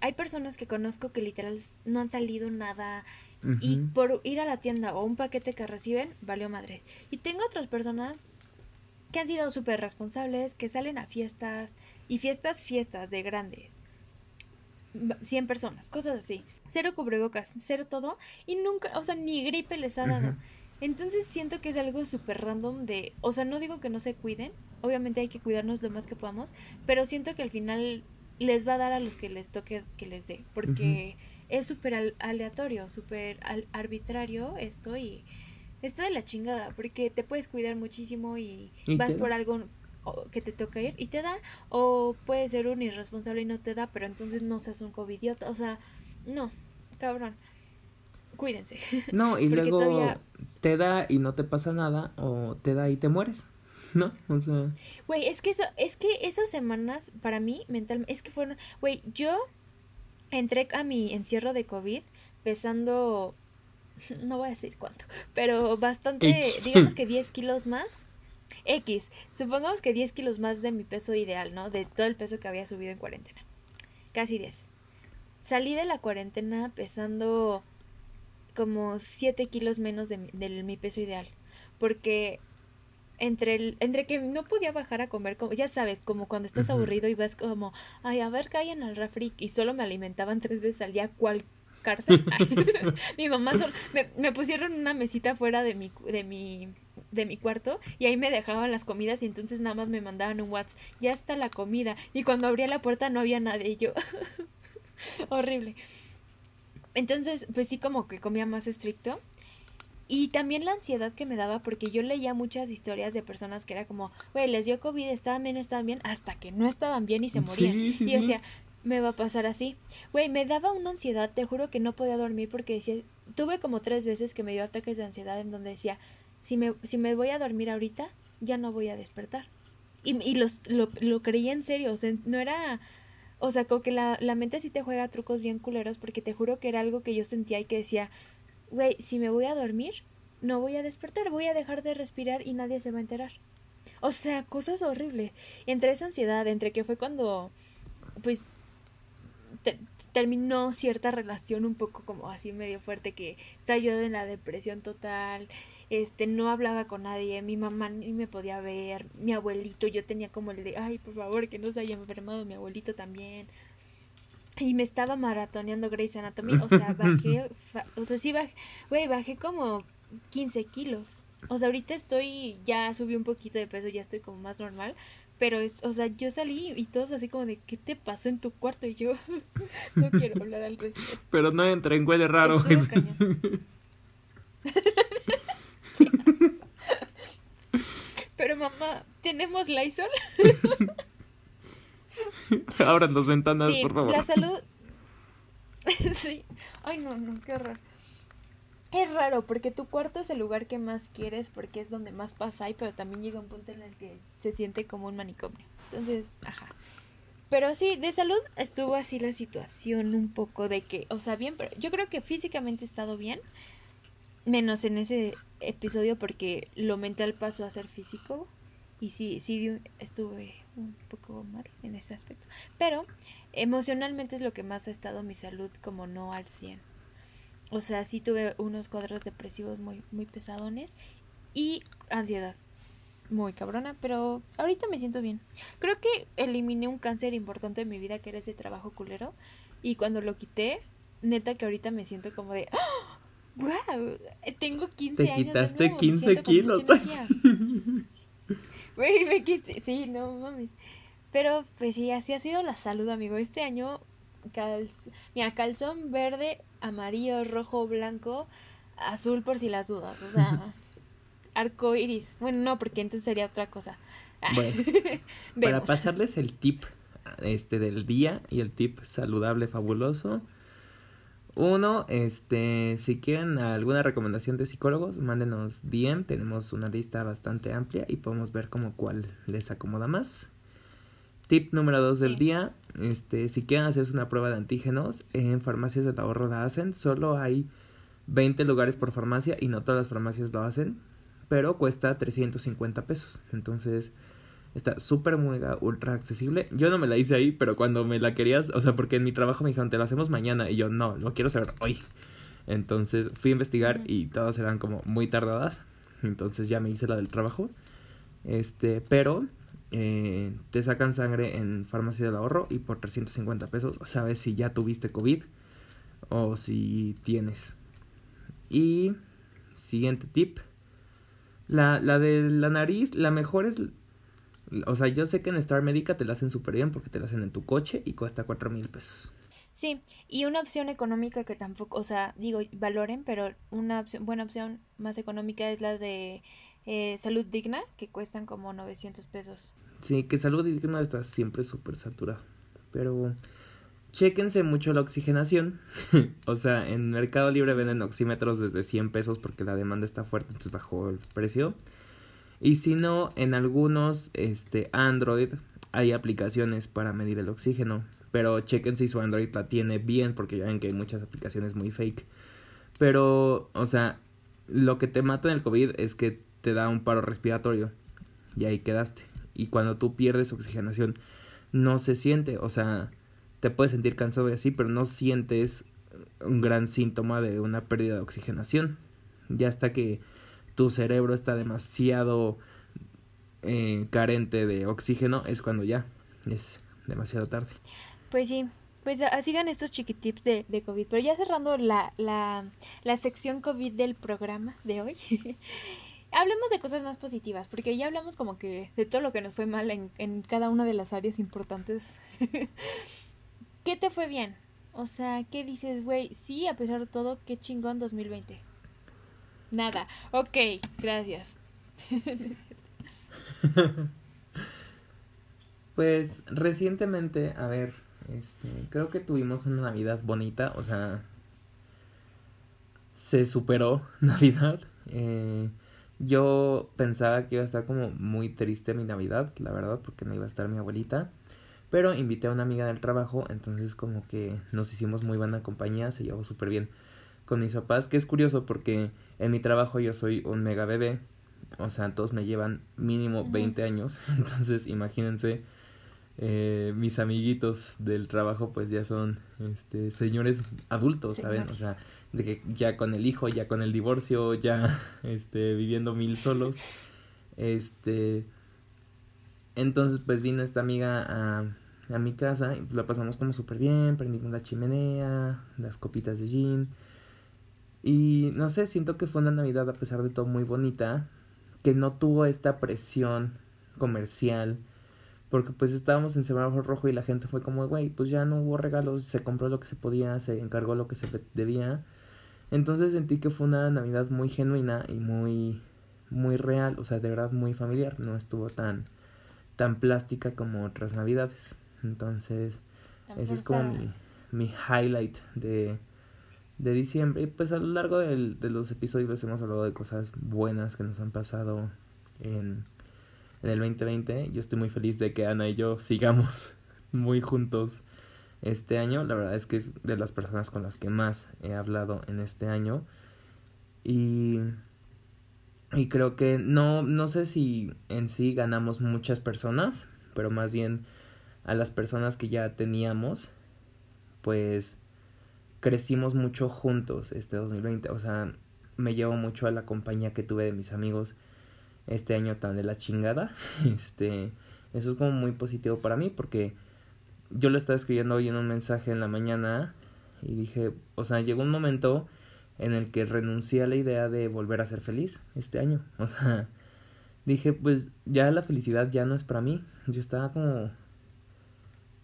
Speaker 2: hay personas que conozco que literal no han salido nada y por ir a la tienda o un paquete que reciben, valió madre. Y tengo otras personas que han sido súper responsables, que salen a fiestas, y fiestas, fiestas de grandes. 100 personas, cosas así. Cero cubrebocas, cero todo. Y nunca, o sea, ni gripe les ha dado. Entonces siento que es algo súper random de, o sea, no digo que no se cuiden, obviamente hay que cuidarnos lo más que podamos, pero siento que al final les va a dar a los que les toque que les dé, porque es súper aleatorio, súper arbitrario esto y está de la chingada, porque te puedes cuidar muchísimo y, vas por algo que te toca ir y te da, o puede ser un irresponsable y no te da, pero entonces no seas un covidiota, o sea, no, cabrón. Cuídense.
Speaker 1: No, y luego te da y no te pasa nada, o te da y te mueres. ¿No? O sea.
Speaker 2: Güey, es que eso, es que esas semanas, para mí, mentalmente, es que fueron. Güey, yo entré a mi encierro de COVID pesando. No voy a decir cuánto, pero bastante, digamos que 10 kilos más X, supongamos que 10 kilos más de mi peso ideal, ¿no? De todo el peso que había subido en cuarentena. Casi 10. Salí de la cuarentena pesando como 7 kilos menos de, mi peso ideal. Porque entre el, entre que no podía bajar a comer, como, ya sabes, como cuando estás aburrido y vas como, ay, a ver, caen al refri y solo me alimentaban tres veces al día, cual cárcel. mi mamá me, me, pusieron una mesita fuera de mi, de mi de mi cuarto y ahí me dejaban las comidas y entonces nada más me mandaban un WhatsApp, ya está la comida y cuando abría la puerta no había nadie yo horrible. Entonces, pues sí como que comía más estricto. Y también la ansiedad que me daba porque yo leía muchas historias de personas que era como, güey, les dio COVID, estaban bien, estaban bien, hasta que no estaban bien y se morían. y decía, me va a pasar así. Güey, me daba una ansiedad, te juro que no podía dormir porque decía, tuve como tres veces que me dio ataques de ansiedad en donde decía, si me, si me voy a dormir ahorita, ya no voy a despertar. Y, y los, lo, lo creía en serio, o sea, no era... O sea, como que la, la mente sí te juega trucos bien culeros porque te juro que era algo que yo sentía y que decía, güey, si me voy a dormir, no voy a despertar, voy a dejar de respirar y nadie se va a enterar. O sea, cosas horribles. Entre esa ansiedad, entre que fue cuando, pues, terminó cierta relación un poco como así medio fuerte que estaba yo en la depresión total este, no hablaba con nadie, mi mamá ni me podía ver, mi abuelito, yo tenía como el de, ay, por favor, que no se haya enfermado mi abuelito también. Y me estaba maratoneando Grey's Anatomy, o sea, bajé, o sea, sí bajé, güey, bajé como 15 kilos. O sea, ahorita estoy, ya subí un poquito de peso, ya estoy como más normal, pero, o sea, yo salí y todos así como de, ¿qué te pasó en tu cuarto? Y yo, no quiero hablar al respecto.
Speaker 1: Pero no entré en güey de raro.
Speaker 2: Pero mamá, ¿tenemos Lysol?
Speaker 1: Abran las ventanas, por favor.
Speaker 2: La salud. sí. Ay, no, no, qué horror. Es raro porque tu cuarto es el lugar que más quieres porque es donde más pasa ahí, pero también llega un punto en el que se siente como un manicomio. Entonces, ajá. Pero sí, de salud estuvo así la situación un poco de que, o sea, bien, pero yo creo que físicamente he estado bien, menos en ese episodio porque lo mental pasó a ser físico y sí, sí estuve un poco mal en ese aspecto. Pero emocionalmente es lo que más ha estado mi salud como no al 100. O sea, sí tuve unos cuadros depresivos muy, muy pesadones y ansiedad muy cabrona, pero ahorita me siento bien. Creo que eliminé un cáncer importante en mi vida que era ese trabajo culero y cuando lo quité, neta que ahorita me siento como de... ¡Ah! wow, tengo 15
Speaker 1: Te quitaste 15 kilos.
Speaker 2: Güey, me quité. Sí, no mames. Pero pues sí, así ha sido la salud, amigo. Este año, mira, calzón verde, amarillo, rojo, blanco, azul por si las dudas. O sea, arco iris. Bueno, no, porque entonces sería otra cosa.
Speaker 1: Bueno, para pasarles el tip este del día y el tip saludable fabuloso. Uno, este, si quieren alguna recomendación de psicólogos, mándenos DM, tenemos una lista bastante amplia y podemos ver como cuál les acomoda más. Tip número dos del día, este, si quieren hacerse una prueba de antígenos, en farmacias de ahorro la hacen, solo hay 20 lugares por farmacia y no todas las farmacias lo hacen, pero cuesta 350 pesos, entonces está súper mega ultra accesible. Yo no me la hice ahí, pero cuando me la querías, o sea, porque en mi trabajo me dijeron, te la hacemos mañana, y yo no, lo quiero saber hoy. Entonces fui a investigar y todas eran como muy tardadas, entonces ya me hice la del trabajo. Este, pero eh, te sacan sangre en farmacia del ahorro y por 350 pesos sabes si ya tuviste COVID o si tienes. Y siguiente tip. La, la de la nariz, la mejor es... O sea, yo sé que en Star Médica te la hacen súper bien porque te la hacen en tu coche y cuesta cuatro mil pesos.
Speaker 2: Sí, y una opción económica que tampoco, o sea, digo, valoren, pero una buena opción más económica es la de eh, salud digna, que cuestan como 900 pesos.
Speaker 1: Sí, que salud digna está siempre súper saturada. Pero chéquense mucho la oxigenación. o sea, en Mercado Libre venden oxímetros desde 100 pesos porque la demanda está fuerte, entonces bajó el precio. Y si no, en algunos este, Android hay aplicaciones para medir el oxígeno. Pero chequen si su Android la tiene bien, porque ya ven que hay muchas aplicaciones muy fake. Pero, o sea, lo que te mata en el COVID es que te da un paro respiratorio y ahí quedaste. Y cuando tú pierdes oxigenación no se siente, o sea, te puedes sentir cansado y así, pero no sientes un gran síntoma de una pérdida de oxigenación. Ya hasta que tu cerebro está demasiado eh, carente de oxígeno es cuando ya es demasiado tarde.
Speaker 2: Pues sí, pues sigan estos chiquitips de, de COVID. Pero ya cerrando la, la, la sección COVID del programa de hoy. hablemos de cosas más positivas, porque ya hablamos como que de todo lo que nos fue mal en, cada una de las áreas importantes. ¿Qué te fue bien? O sea, ¿qué dices, güey? Sí, a pesar de todo, qué chingón 2020. Nada. Ok, gracias.
Speaker 1: pues recientemente, a ver, este, creo que tuvimos una Navidad bonita, o sea, se superó Navidad. Eh, yo pensaba que iba a estar como muy triste mi Navidad, la verdad, porque no iba a estar mi abuelita. Pero invité a una amiga del trabajo, entonces como que nos hicimos muy buena compañía, se llevó súper bien con mis papás, que es curioso porque en mi trabajo yo soy un mega bebé, o sea, todos me llevan mínimo 20 años, entonces imagínense, eh, mis amiguitos del trabajo pues ya son este señores adultos, ¿saben? O sea, de que ya con el hijo, ya con el divorcio, ya este viviendo mil solos. Este entonces pues vino esta amiga a, a mi casa y la pasamos como súper bien, prendimos la chimenea, las copitas de gin. Y no sé, siento que fue una Navidad a pesar de todo muy bonita, que no tuvo esta presión comercial, porque pues estábamos en semáforo rojo y la gente fue como, güey, pues ya no hubo regalos, se compró lo que se podía, se encargó lo que se debía entonces sentí que fue una Navidad muy genuina y muy, muy real, o sea, de verdad muy familiar, no estuvo tan, tan plástica como otras Navidades. Entonces, ese es como mi, mi highlight de, de diciembre. Y pues a lo largo del, de los episodios hemos hablado de cosas buenas que nos han pasado en, en el 2020. Yo estoy muy feliz de que Ana y yo sigamos muy juntos este año. La verdad es que es de las personas con las que más he hablado en este año. Y, y creo que no, no sé si en sí ganamos muchas personas, pero más bien a las personas que ya teníamos, pues crecimos mucho juntos este 2020. O sea, me llevo mucho a la compañía que tuve de mis amigos este año tan de la chingada. Este, eso es como muy positivo para mí porque yo lo estaba escribiendo hoy en un mensaje en la mañana y dije, o sea, llegó un momento en el que renuncié a la idea de volver a ser feliz este año. O sea, dije, pues ya la felicidad ya no es para mí. Yo estaba como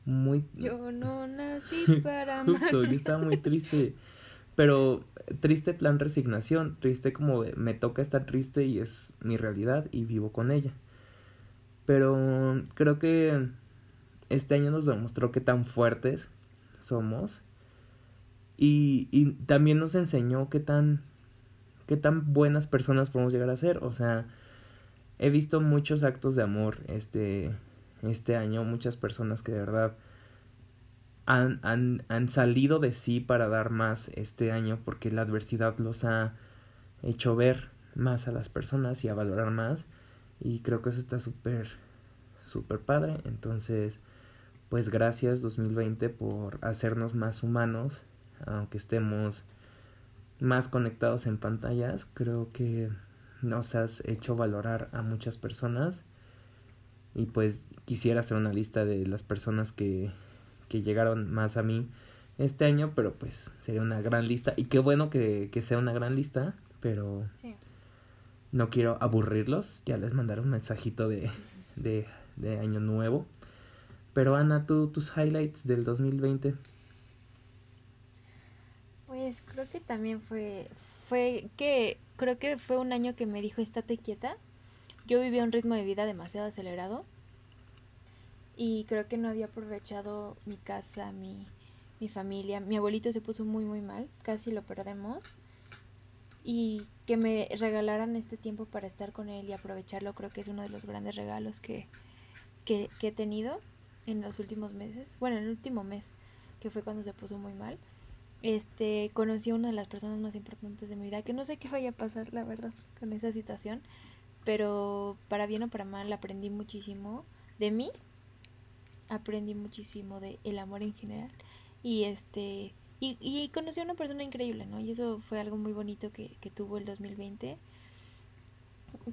Speaker 1: muy...
Speaker 2: Yo no nací para
Speaker 1: Justo, yo estaba muy triste. Pero triste plan resignación, triste como de, me toca estar triste y es mi realidad y vivo con ella. Pero creo que este año nos demostró que tan fuertes somos y, y también nos enseñó qué tan, qué tan buenas personas podemos llegar a ser. O sea, he visto muchos actos de amor este, este año, muchas personas que de verdad han, han, han salido de sí para dar más este año porque la adversidad los ha hecho ver más a las personas y a valorar más. Y creo que eso está súper súper padre. Entonces pues gracias 2020 por hacernos más humanos aunque estemos más conectados en pantallas. Creo que nos has hecho valorar a muchas personas. Y pues quisiera hacer una lista de las personas que que llegaron más a mí este año, pero pues sería una gran lista. Y qué bueno que, sea una gran lista, pero no quiero aburrirlos. Ya les mandaré un mensajito de, de, de año nuevo. Pero Ana, ¿tú, tus highlights del 2020.
Speaker 2: Pues creo que también fue, fue que, creo que fue un año que me dijo estate quieta. Yo vivía un ritmo de vida demasiado acelerado y creo que no había aprovechado mi casa, mi, mi familia. Mi abuelito se puso muy muy mal, casi lo perdemos. Y que me regalaran este tiempo para estar con él y aprovecharlo creo que es uno de los grandes regalos que, que, que he tenido en los últimos meses. Bueno, en el último mes, que fue cuando se puso muy mal. Este, conocí a una de las personas más importantes de mi vida, que no sé qué vaya a pasar, la verdad, con esa situación, pero para bien o para mal aprendí muchísimo de mí aprendí muchísimo de el amor en general. Y este y, y conocí a una persona increíble, ¿no? Y eso fue algo muy bonito que, que tuvo el 2020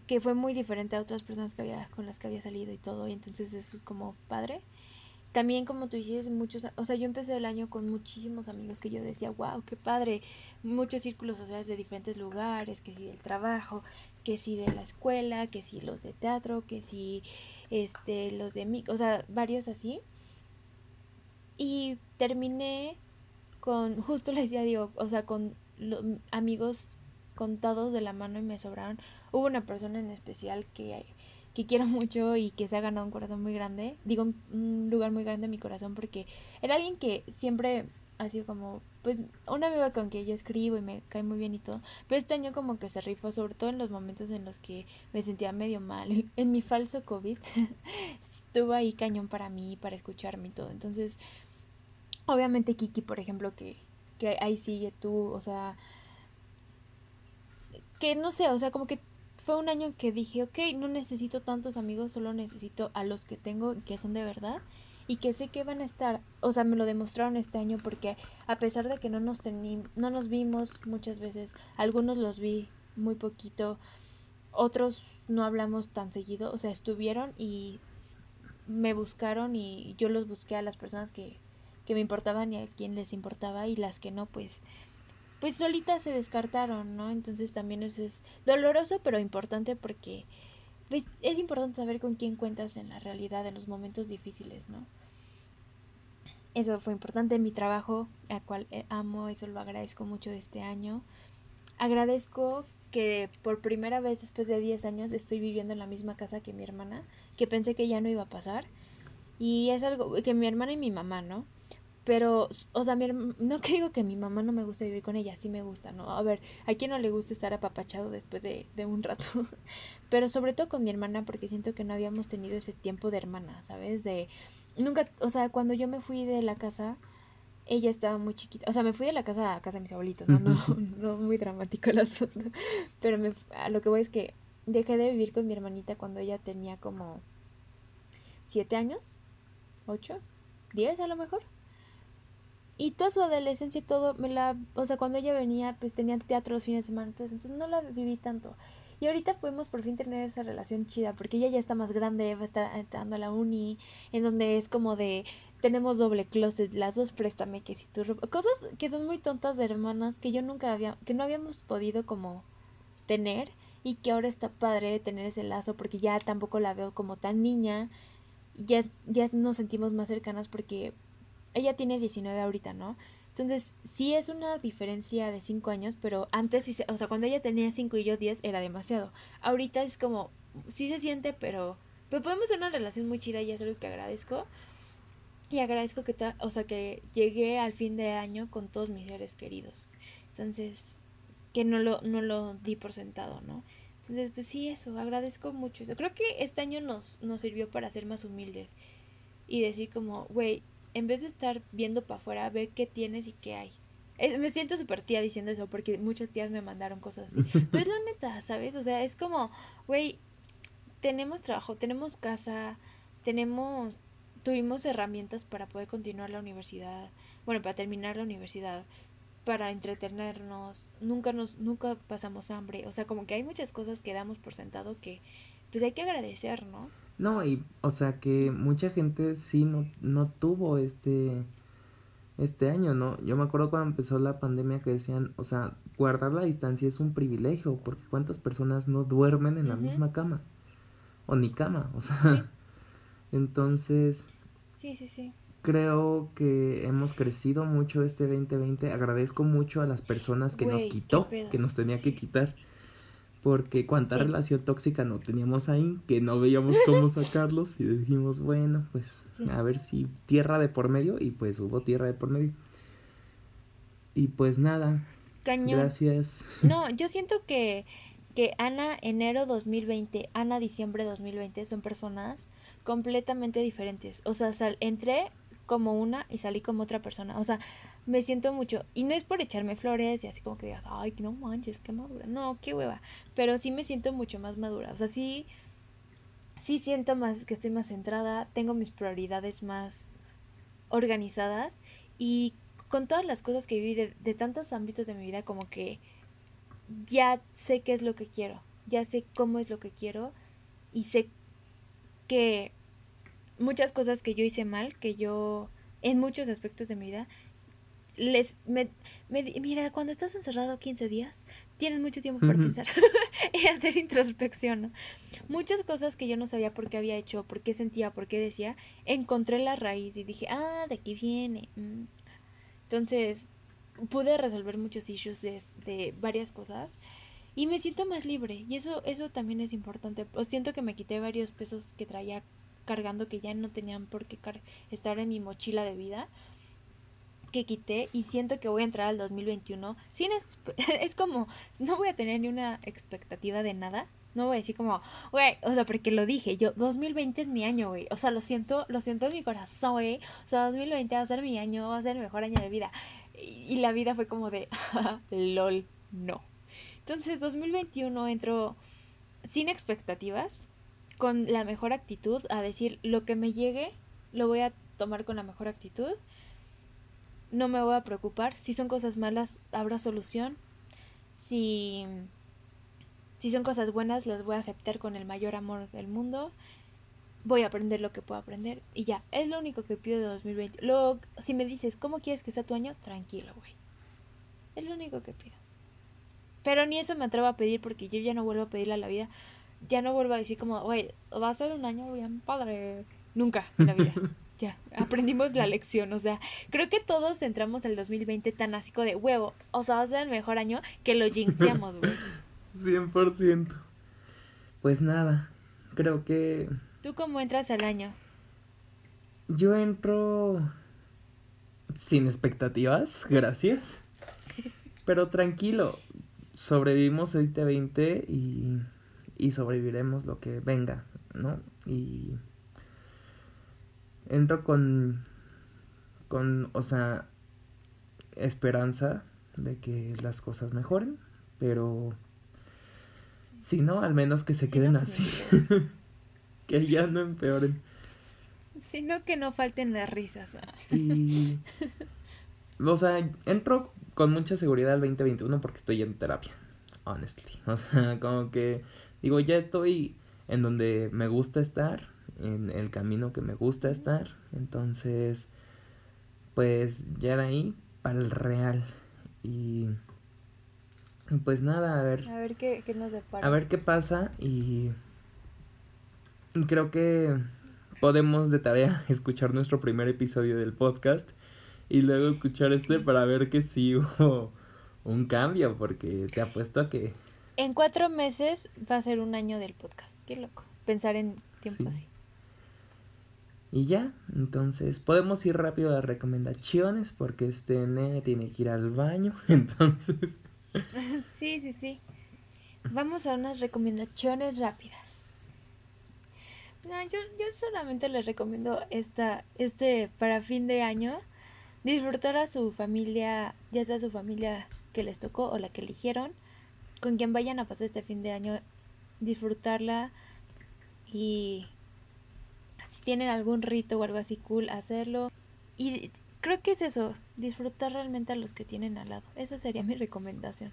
Speaker 2: que fue muy diferente a otras personas que había con las que había salido y todo. Y entonces eso es como padre. También como tú dices muchos o sea yo empecé el año con muchísimos amigos que yo decía wow qué padre muchos círculos sociales de diferentes lugares que si del trabajo que si de la escuela que si los de teatro que si este, los de mí, o sea, varios así. Y terminé con, justo les decía, digo, o sea, con amigos contados de la mano y me sobraron. Hubo una persona en especial que, que quiero mucho y que se ha ganado un corazón muy grande, digo, un lugar muy grande en mi corazón porque era alguien que siempre ha sido como, pues, un amigo con quien yo escribo y me cae muy bien y todo. Pero este año como que se rifó, sobre todo en los momentos en los que me sentía medio mal. En mi falso COVID estuvo ahí cañón para mí, para escucharme y todo. Entonces, obviamente Kiki, por ejemplo, que, que ahí sigue tú, o sea, que no sé, o sea, como que fue un año en que dije, ok, no necesito tantos amigos, solo necesito a los que tengo que son de verdad y que sé que van a estar, o sea, me lo demostraron este año porque a pesar de que no nos no nos vimos muchas veces, algunos los vi muy poquito, otros no hablamos tan seguido, o sea, estuvieron y me buscaron y yo los busqué a las personas que, que me importaban y a quien les importaba y las que no, pues pues solitas se descartaron, ¿no? Entonces también eso es doloroso pero importante porque pues, es importante saber con quién cuentas en la realidad en los momentos difíciles, ¿no? Eso fue importante en mi trabajo, al cual eh, amo, eso lo agradezco mucho de este año. Agradezco que por primera vez después de 10 años estoy viviendo en la misma casa que mi hermana, que pensé que ya no iba a pasar. Y es algo que mi hermana y mi mamá, ¿no? Pero, o sea, mi no que digo que mi mamá no me gusta vivir con ella, sí me gusta, ¿no? A ver, a quién no le gusta estar apapachado después de, de un rato. Pero sobre todo con mi hermana, porque siento que no habíamos tenido ese tiempo de hermana, ¿sabes? De nunca, o sea, cuando yo me fui de la casa, ella estaba muy chiquita. O sea, me fui de la casa a casa de mis abuelitos, ¿no? No, no muy dramático el asunto. Pero me, a lo que voy es que dejé de vivir con mi hermanita cuando ella tenía como siete años, ocho, diez a lo mejor. Y toda su adolescencia y todo, me la, o sea, cuando ella venía, pues tenía teatro los fines de semana, entonces, entonces no la viví tanto. Y ahorita podemos por fin tener esa relación chida, porque ella ya está más grande, va a estar entrando a la uni, en donde es como de, tenemos doble closet, las dos préstame, que si ropa, cosas que son muy tontas de hermanas que yo nunca había, que no habíamos podido como tener y que ahora está padre tener ese lazo porque ya tampoco la veo como tan niña, ya, ya nos sentimos más cercanas porque ella tiene 19 ahorita, ¿no? Entonces, sí es una diferencia de 5 años, pero antes, o sea, cuando ella tenía 5 y yo 10 era demasiado. Ahorita es como, sí se siente, pero, pero podemos tener una relación muy chida y es algo que agradezco. Y agradezco que, o sea, que llegué al fin de año con todos mis seres queridos. Entonces, que no lo, no lo di por sentado, ¿no? Entonces, pues sí, eso, agradezco mucho eso. Creo que este año nos, nos sirvió para ser más humildes y decir como, güey, en vez de estar viendo para afuera, ve qué tienes y qué hay. me siento súper tía diciendo eso porque muchas tías me mandaron cosas así. Pero es la neta, ¿sabes? O sea, es como, güey, tenemos trabajo, tenemos casa, tenemos, tuvimos herramientas para poder continuar la universidad, bueno, para terminar la universidad para entretenernos, nunca nos, nunca pasamos hambre, o sea, como que hay muchas cosas que damos por sentado que pues hay que agradecer, ¿no?
Speaker 1: No, y o sea que mucha gente sí no, no tuvo este este año, ¿no? Yo me acuerdo cuando empezó la pandemia que decían, o sea, guardar la distancia es un privilegio, porque cuántas personas no duermen en la misma cama o ni cama, o sea. Entonces,
Speaker 2: Sí, sí, sí
Speaker 1: creo que hemos crecido mucho este 2020. Agradezco mucho a las personas que nos quitó, que nos tenía que quitar. Porque cuánta relación tóxica no teníamos ahí, que no veíamos cómo sacarlos y dijimos, bueno, pues a ver si tierra de por medio y pues hubo tierra de por medio. Y pues nada. Gracias.
Speaker 2: No, yo siento que, que Ana enero 2020, Ana diciembre 2020 son personas completamente diferentes. O sea, entré como una y salí como otra persona. O sea, me siento mucho. Y no es por echarme flores y así como que digas, ay, no manches, qué madura. No, qué hueva. Pero sí me siento mucho más madura. O sea, sí, sí siento más que estoy más centrada. Tengo mis prioridades más organizadas. Y con todas las cosas que viví de, de tantos ámbitos de mi vida, como que ya sé qué es lo que quiero. Ya sé cómo es lo que quiero. Y sé que muchas cosas que yo hice mal, que yo, en muchos aspectos de mi vida, les, me, mira, cuando estás encerrado 15 días, tienes mucho tiempo para pensar y hacer introspección, Muchas cosas que yo no sabía por qué había hecho, por qué sentía, por qué decía, encontré la raíz y dije, ah, de aquí viene. Mm". Entonces, pude resolver muchos issues de, de varias cosas y me siento más libre y eso eso también es importante. Pues siento que me quité varios pesos que traía cargando que ya no tenían por qué estar en mi mochila de vida que quité y siento que voy a entrar al 2021 sin es como no voy a tener ni una expectativa de nada no voy a decir como güey o sea porque lo dije yo 2020 es mi año güey o sea lo siento lo siento en mi corazón güey o sea 2020 va a ser mi año va a ser el mejor año de vida y, y la vida fue como de lol no entonces 2021 entro sin expectativas con la mejor actitud, a decir lo que me llegue, lo voy a tomar con la mejor actitud. No me voy a preocupar. Si son cosas malas, habrá solución. Si, si son cosas buenas, las voy a aceptar con el mayor amor del mundo. Voy a aprender lo que puedo aprender. Y ya, es lo único que pido de 2020. Luego, si me dices, ¿cómo quieres que sea tu año? Tranquilo, güey. Es lo único que pido. Pero ni eso me atrevo a pedir porque yo ya no vuelvo a pedirle a la vida ya no vuelvo a decir como, güey, va a ser un año bien padre. Nunca en la vida. ya, aprendimos la lección. O sea, creo que todos entramos el 2020 tan así de huevo. O sea, va a ser el mejor año que lo jinxeamos, güey.
Speaker 1: 100%. Pues nada, creo que...
Speaker 2: ¿Tú cómo entras al año?
Speaker 1: Yo entro sin expectativas, gracias. Pero tranquilo, sobrevivimos el 2020 y y sobreviviremos lo que venga, ¿no? Y entro con, con, o sea, esperanza de que las cosas mejoren, pero si no, al menos que se queden así, que ya no empeoren.
Speaker 2: Sino que no falten las risas.
Speaker 1: y, o sea, entro con mucha seguridad al 2021 porque estoy en terapia, honestly. O sea, como que Digo, ya estoy en donde me gusta estar, en el camino que me gusta estar. Entonces, pues ya de ahí para el real. Y Pues nada, a ver.
Speaker 2: A ver qué, qué nos depara.
Speaker 1: A ver qué pasa y creo que podemos de tarea escuchar nuestro primer episodio del podcast y luego escuchar este para ver que sí hubo un cambio, porque te apuesto a que...
Speaker 2: En cuatro meses va a ser un año del podcast. Qué loco. Pensar en tiempo
Speaker 1: Sí.
Speaker 2: así.
Speaker 1: Y ya, entonces podemos ir rápido a recomendaciones porque este nene tiene que ir al baño, entonces...
Speaker 2: Sí, sí, sí. Vamos a unas recomendaciones rápidas. No, yo, yo solamente les recomiendo esta, este para fin de año, disfrutar a su familia, ya sea su familia que les tocó o la que eligieron, con quien vayan a pasar este fin de año, disfrutarla y tienen algún rito o algo así cool, hacerlo. Y creo que es eso, disfrutar realmente a los que tienen al lado. Esa sería mi recomendación.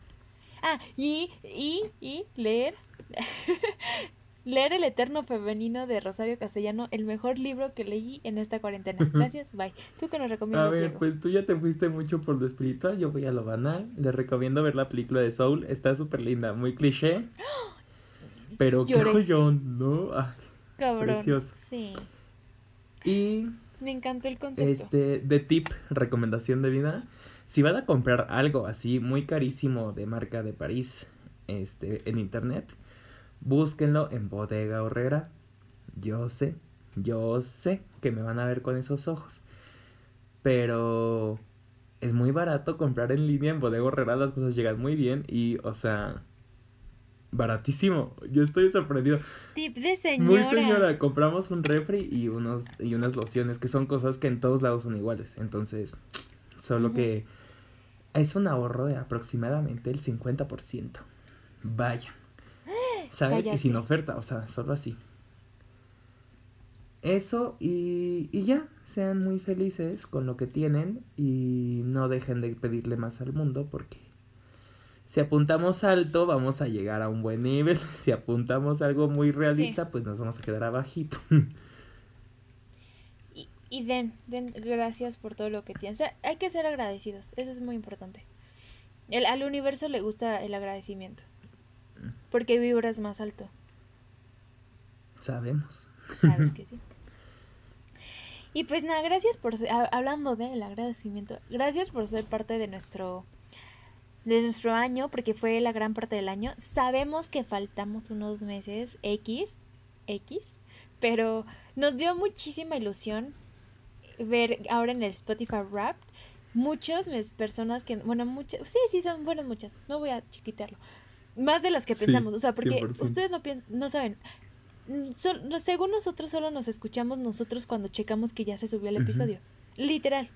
Speaker 2: Ah, y, y, y leer. leer El Eterno Femenino de Rosario Castellano, el mejor libro que leí en esta cuarentena. Gracias, bye. ¿Tú qué nos
Speaker 1: A
Speaker 2: recomiendas,
Speaker 1: ver,
Speaker 2: Diego?
Speaker 1: pues tú ya te fuiste mucho por lo espiritual, yo voy a lo banal. Les recomiendo ver la película de Soul, está súper linda, muy cliché. Pero qué
Speaker 2: Lloré.
Speaker 1: joyón, ¿no? Ay,
Speaker 2: Cabrón.
Speaker 1: precioso.
Speaker 2: Sí,
Speaker 1: Y
Speaker 2: me encantó el concepto.
Speaker 1: este, de tip, recomendación de vida. Si van a comprar algo así muy carísimo de marca de París, este, en internet, búsquenlo en Bodega Horrera. Yo sé, yo sé que me van a ver con esos ojos. Pero es muy barato comprar en línea en Bodega Horrera, las cosas llegan muy bien y, o sea, baratísimo. Yo estoy sorprendido.
Speaker 2: Tip de señora.
Speaker 1: Muy señora, compramos un refri y unos y unas lociones que son cosas que en todos lados son iguales. Entonces, solo que es un ahorro de aproximadamente el 50%. Vaya. ¿Sabes? Y sin
Speaker 2: Cállate.
Speaker 1: oferta, o sea, solo así. Eso y, y ya, sean muy felices con lo que tienen y no dejen de pedirle más al mundo porque si apuntamos alto vamos a llegar a un buen nivel, si apuntamos algo muy realista pues nos vamos a quedar abajito.
Speaker 2: Y, y den, den gracias por todo lo que. O sea, hay que ser agradecidos, eso es muy importante. El, al universo le gusta el agradecimiento. Porque vibras más alto,
Speaker 1: Sabemos.
Speaker 2: sabes que sí. Y pues nada, gracias por ser, ha- hablando del agradecimiento, gracias por ser parte de nuestro de nuestro año, porque fue la gran parte del año. Sabemos que faltamos unos meses X, X, pero nos dio muchísima ilusión ver ahora en el Spotify Wrapped muchas personas que, bueno, muchas, sí, sí, son, fueron muchas, no voy a chiquitarlo, más de las que
Speaker 1: Sí,
Speaker 2: pensamos, o sea, porque
Speaker 1: 100%.
Speaker 2: ustedes no, no saben, según nosotros solo nos escuchamos nosotros cuando checamos que ya se subió el episodio, literal.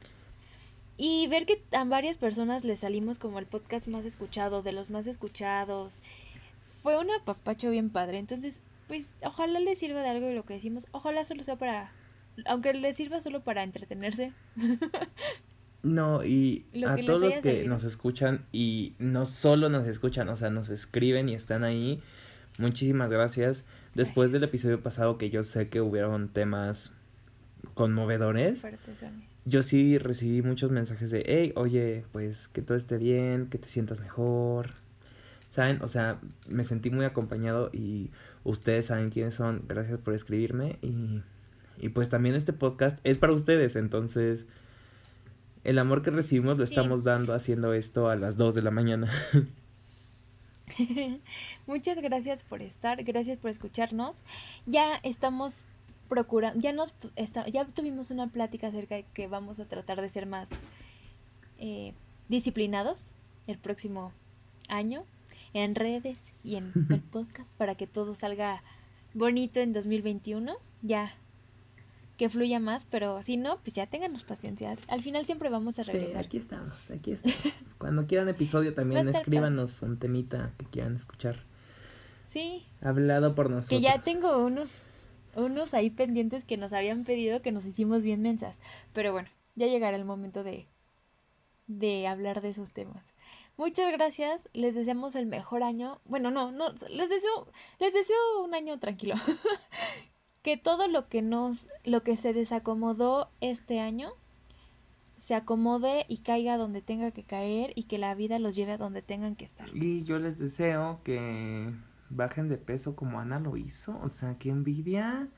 Speaker 2: Y ver que a varias personas le salimos como el podcast más escuchado, de los más escuchados, fue un apapacho bien padre. Entonces, pues, ojalá les sirva de algo de lo que decimos. Ojalá solo sea para, aunque les sirva solo para entretenerse.
Speaker 1: No, y
Speaker 2: Lo
Speaker 1: a todos los que
Speaker 2: servido.
Speaker 1: nos escuchan y no solo nos escuchan, o sea, nos escriben y están ahí, muchísimas gracias. Después del episodio pasado que yo sé que hubieron temas conmovedores,
Speaker 2: Fuertes.
Speaker 1: Yo sí recibí muchos mensajes de, hey, oye, pues que todo esté bien, que te sientas mejor. ¿Saben? O sea, me sentí muy acompañado y ustedes saben quiénes son. Gracias por escribirme y, y pues también este podcast es para ustedes. Entonces, el amor que recibimos lo
Speaker 2: Sí.
Speaker 1: estamos dando haciendo esto a las 2 de la mañana.
Speaker 2: Muchas gracias por estar, gracias por escucharnos. Ya estamos procurando, ya nos esta- ya tuvimos una plática acerca de que vamos a tratar de ser más eh, disciplinados el próximo año en redes y en el podcast para que todo salga bonito en 2021. Ya que fluya más, pero si no, pues ya ténganos paciencia. Al final siempre vamos a
Speaker 1: Sí,
Speaker 2: regresar.
Speaker 1: aquí estamos, aquí estamos. Cuando quieran episodio también escríbanos un temita que quieran escuchar.
Speaker 2: Sí,
Speaker 1: Hablado por nosotros.
Speaker 2: Que ya tengo unos, unos ahí pendientes que nos habían pedido que nos hicimos bien mensas. Pero bueno, ya llegará el momento de, de hablar de esos temas. Muchas gracias, les deseamos el mejor año. Bueno, no, no, les deseo, les deseo un año tranquilo. que todo lo que nos, lo que se desacomodó este año se acomode y caiga donde tenga que caer y que la vida los lleve a donde tengan que estar.
Speaker 1: Y yo les deseo que bajen de peso como Ana lo hizo. O sea, qué envidia.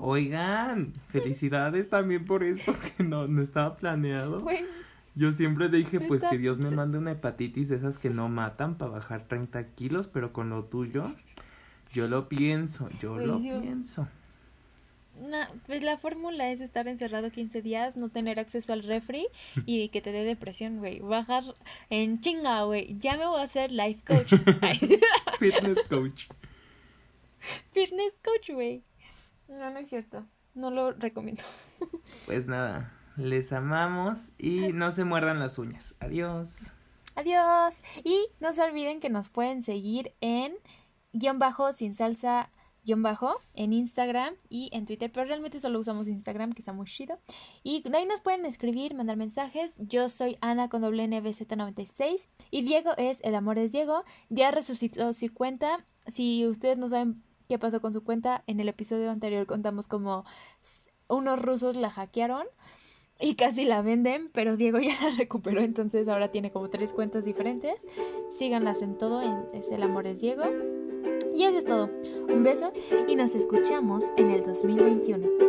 Speaker 1: Oigan, felicidades también por eso que no, no estaba planeado. Yo siempre dije, pues que Dios me mande una hepatitis de esas que no matan para bajar 30 kilos, pero con lo tuyo, yo lo pienso, yo lo pienso.
Speaker 2: Pues la fórmula es estar encerrado 15 días, no tener acceso al refri y que te dé depresión, güey. Bajar en chinga, güey. Ya me voy a hacer life coach.
Speaker 1: Fitness coach.
Speaker 2: Fitness coach, güey. No, no es cierto. No lo recomiendo.
Speaker 1: Pues nada, les amamos y no se muerdan las uñas. Adiós.
Speaker 2: Adiós. Y no se olviden que nos pueden seguir en guion bajo sin salsa guion bajo en Instagram y en Twitter, pero realmente solo usamos Instagram, que está muy chido. Y ahí nos pueden escribir, mandar mensajes. Yo soy Ana con doble NBZ96 y Diego es El Amor es Diego. Ya resucitó su cuenta. Si ustedes no saben qué pasó con su cuenta, en el episodio anterior contamos como unos rusos la hackearon y casi la venden, pero Diego ya la recuperó, entonces ahora tiene como tres cuentas diferentes. Síganlas en todo, es El Amor es Diego. Y eso es todo. Un beso y nos escuchamos en el 2021.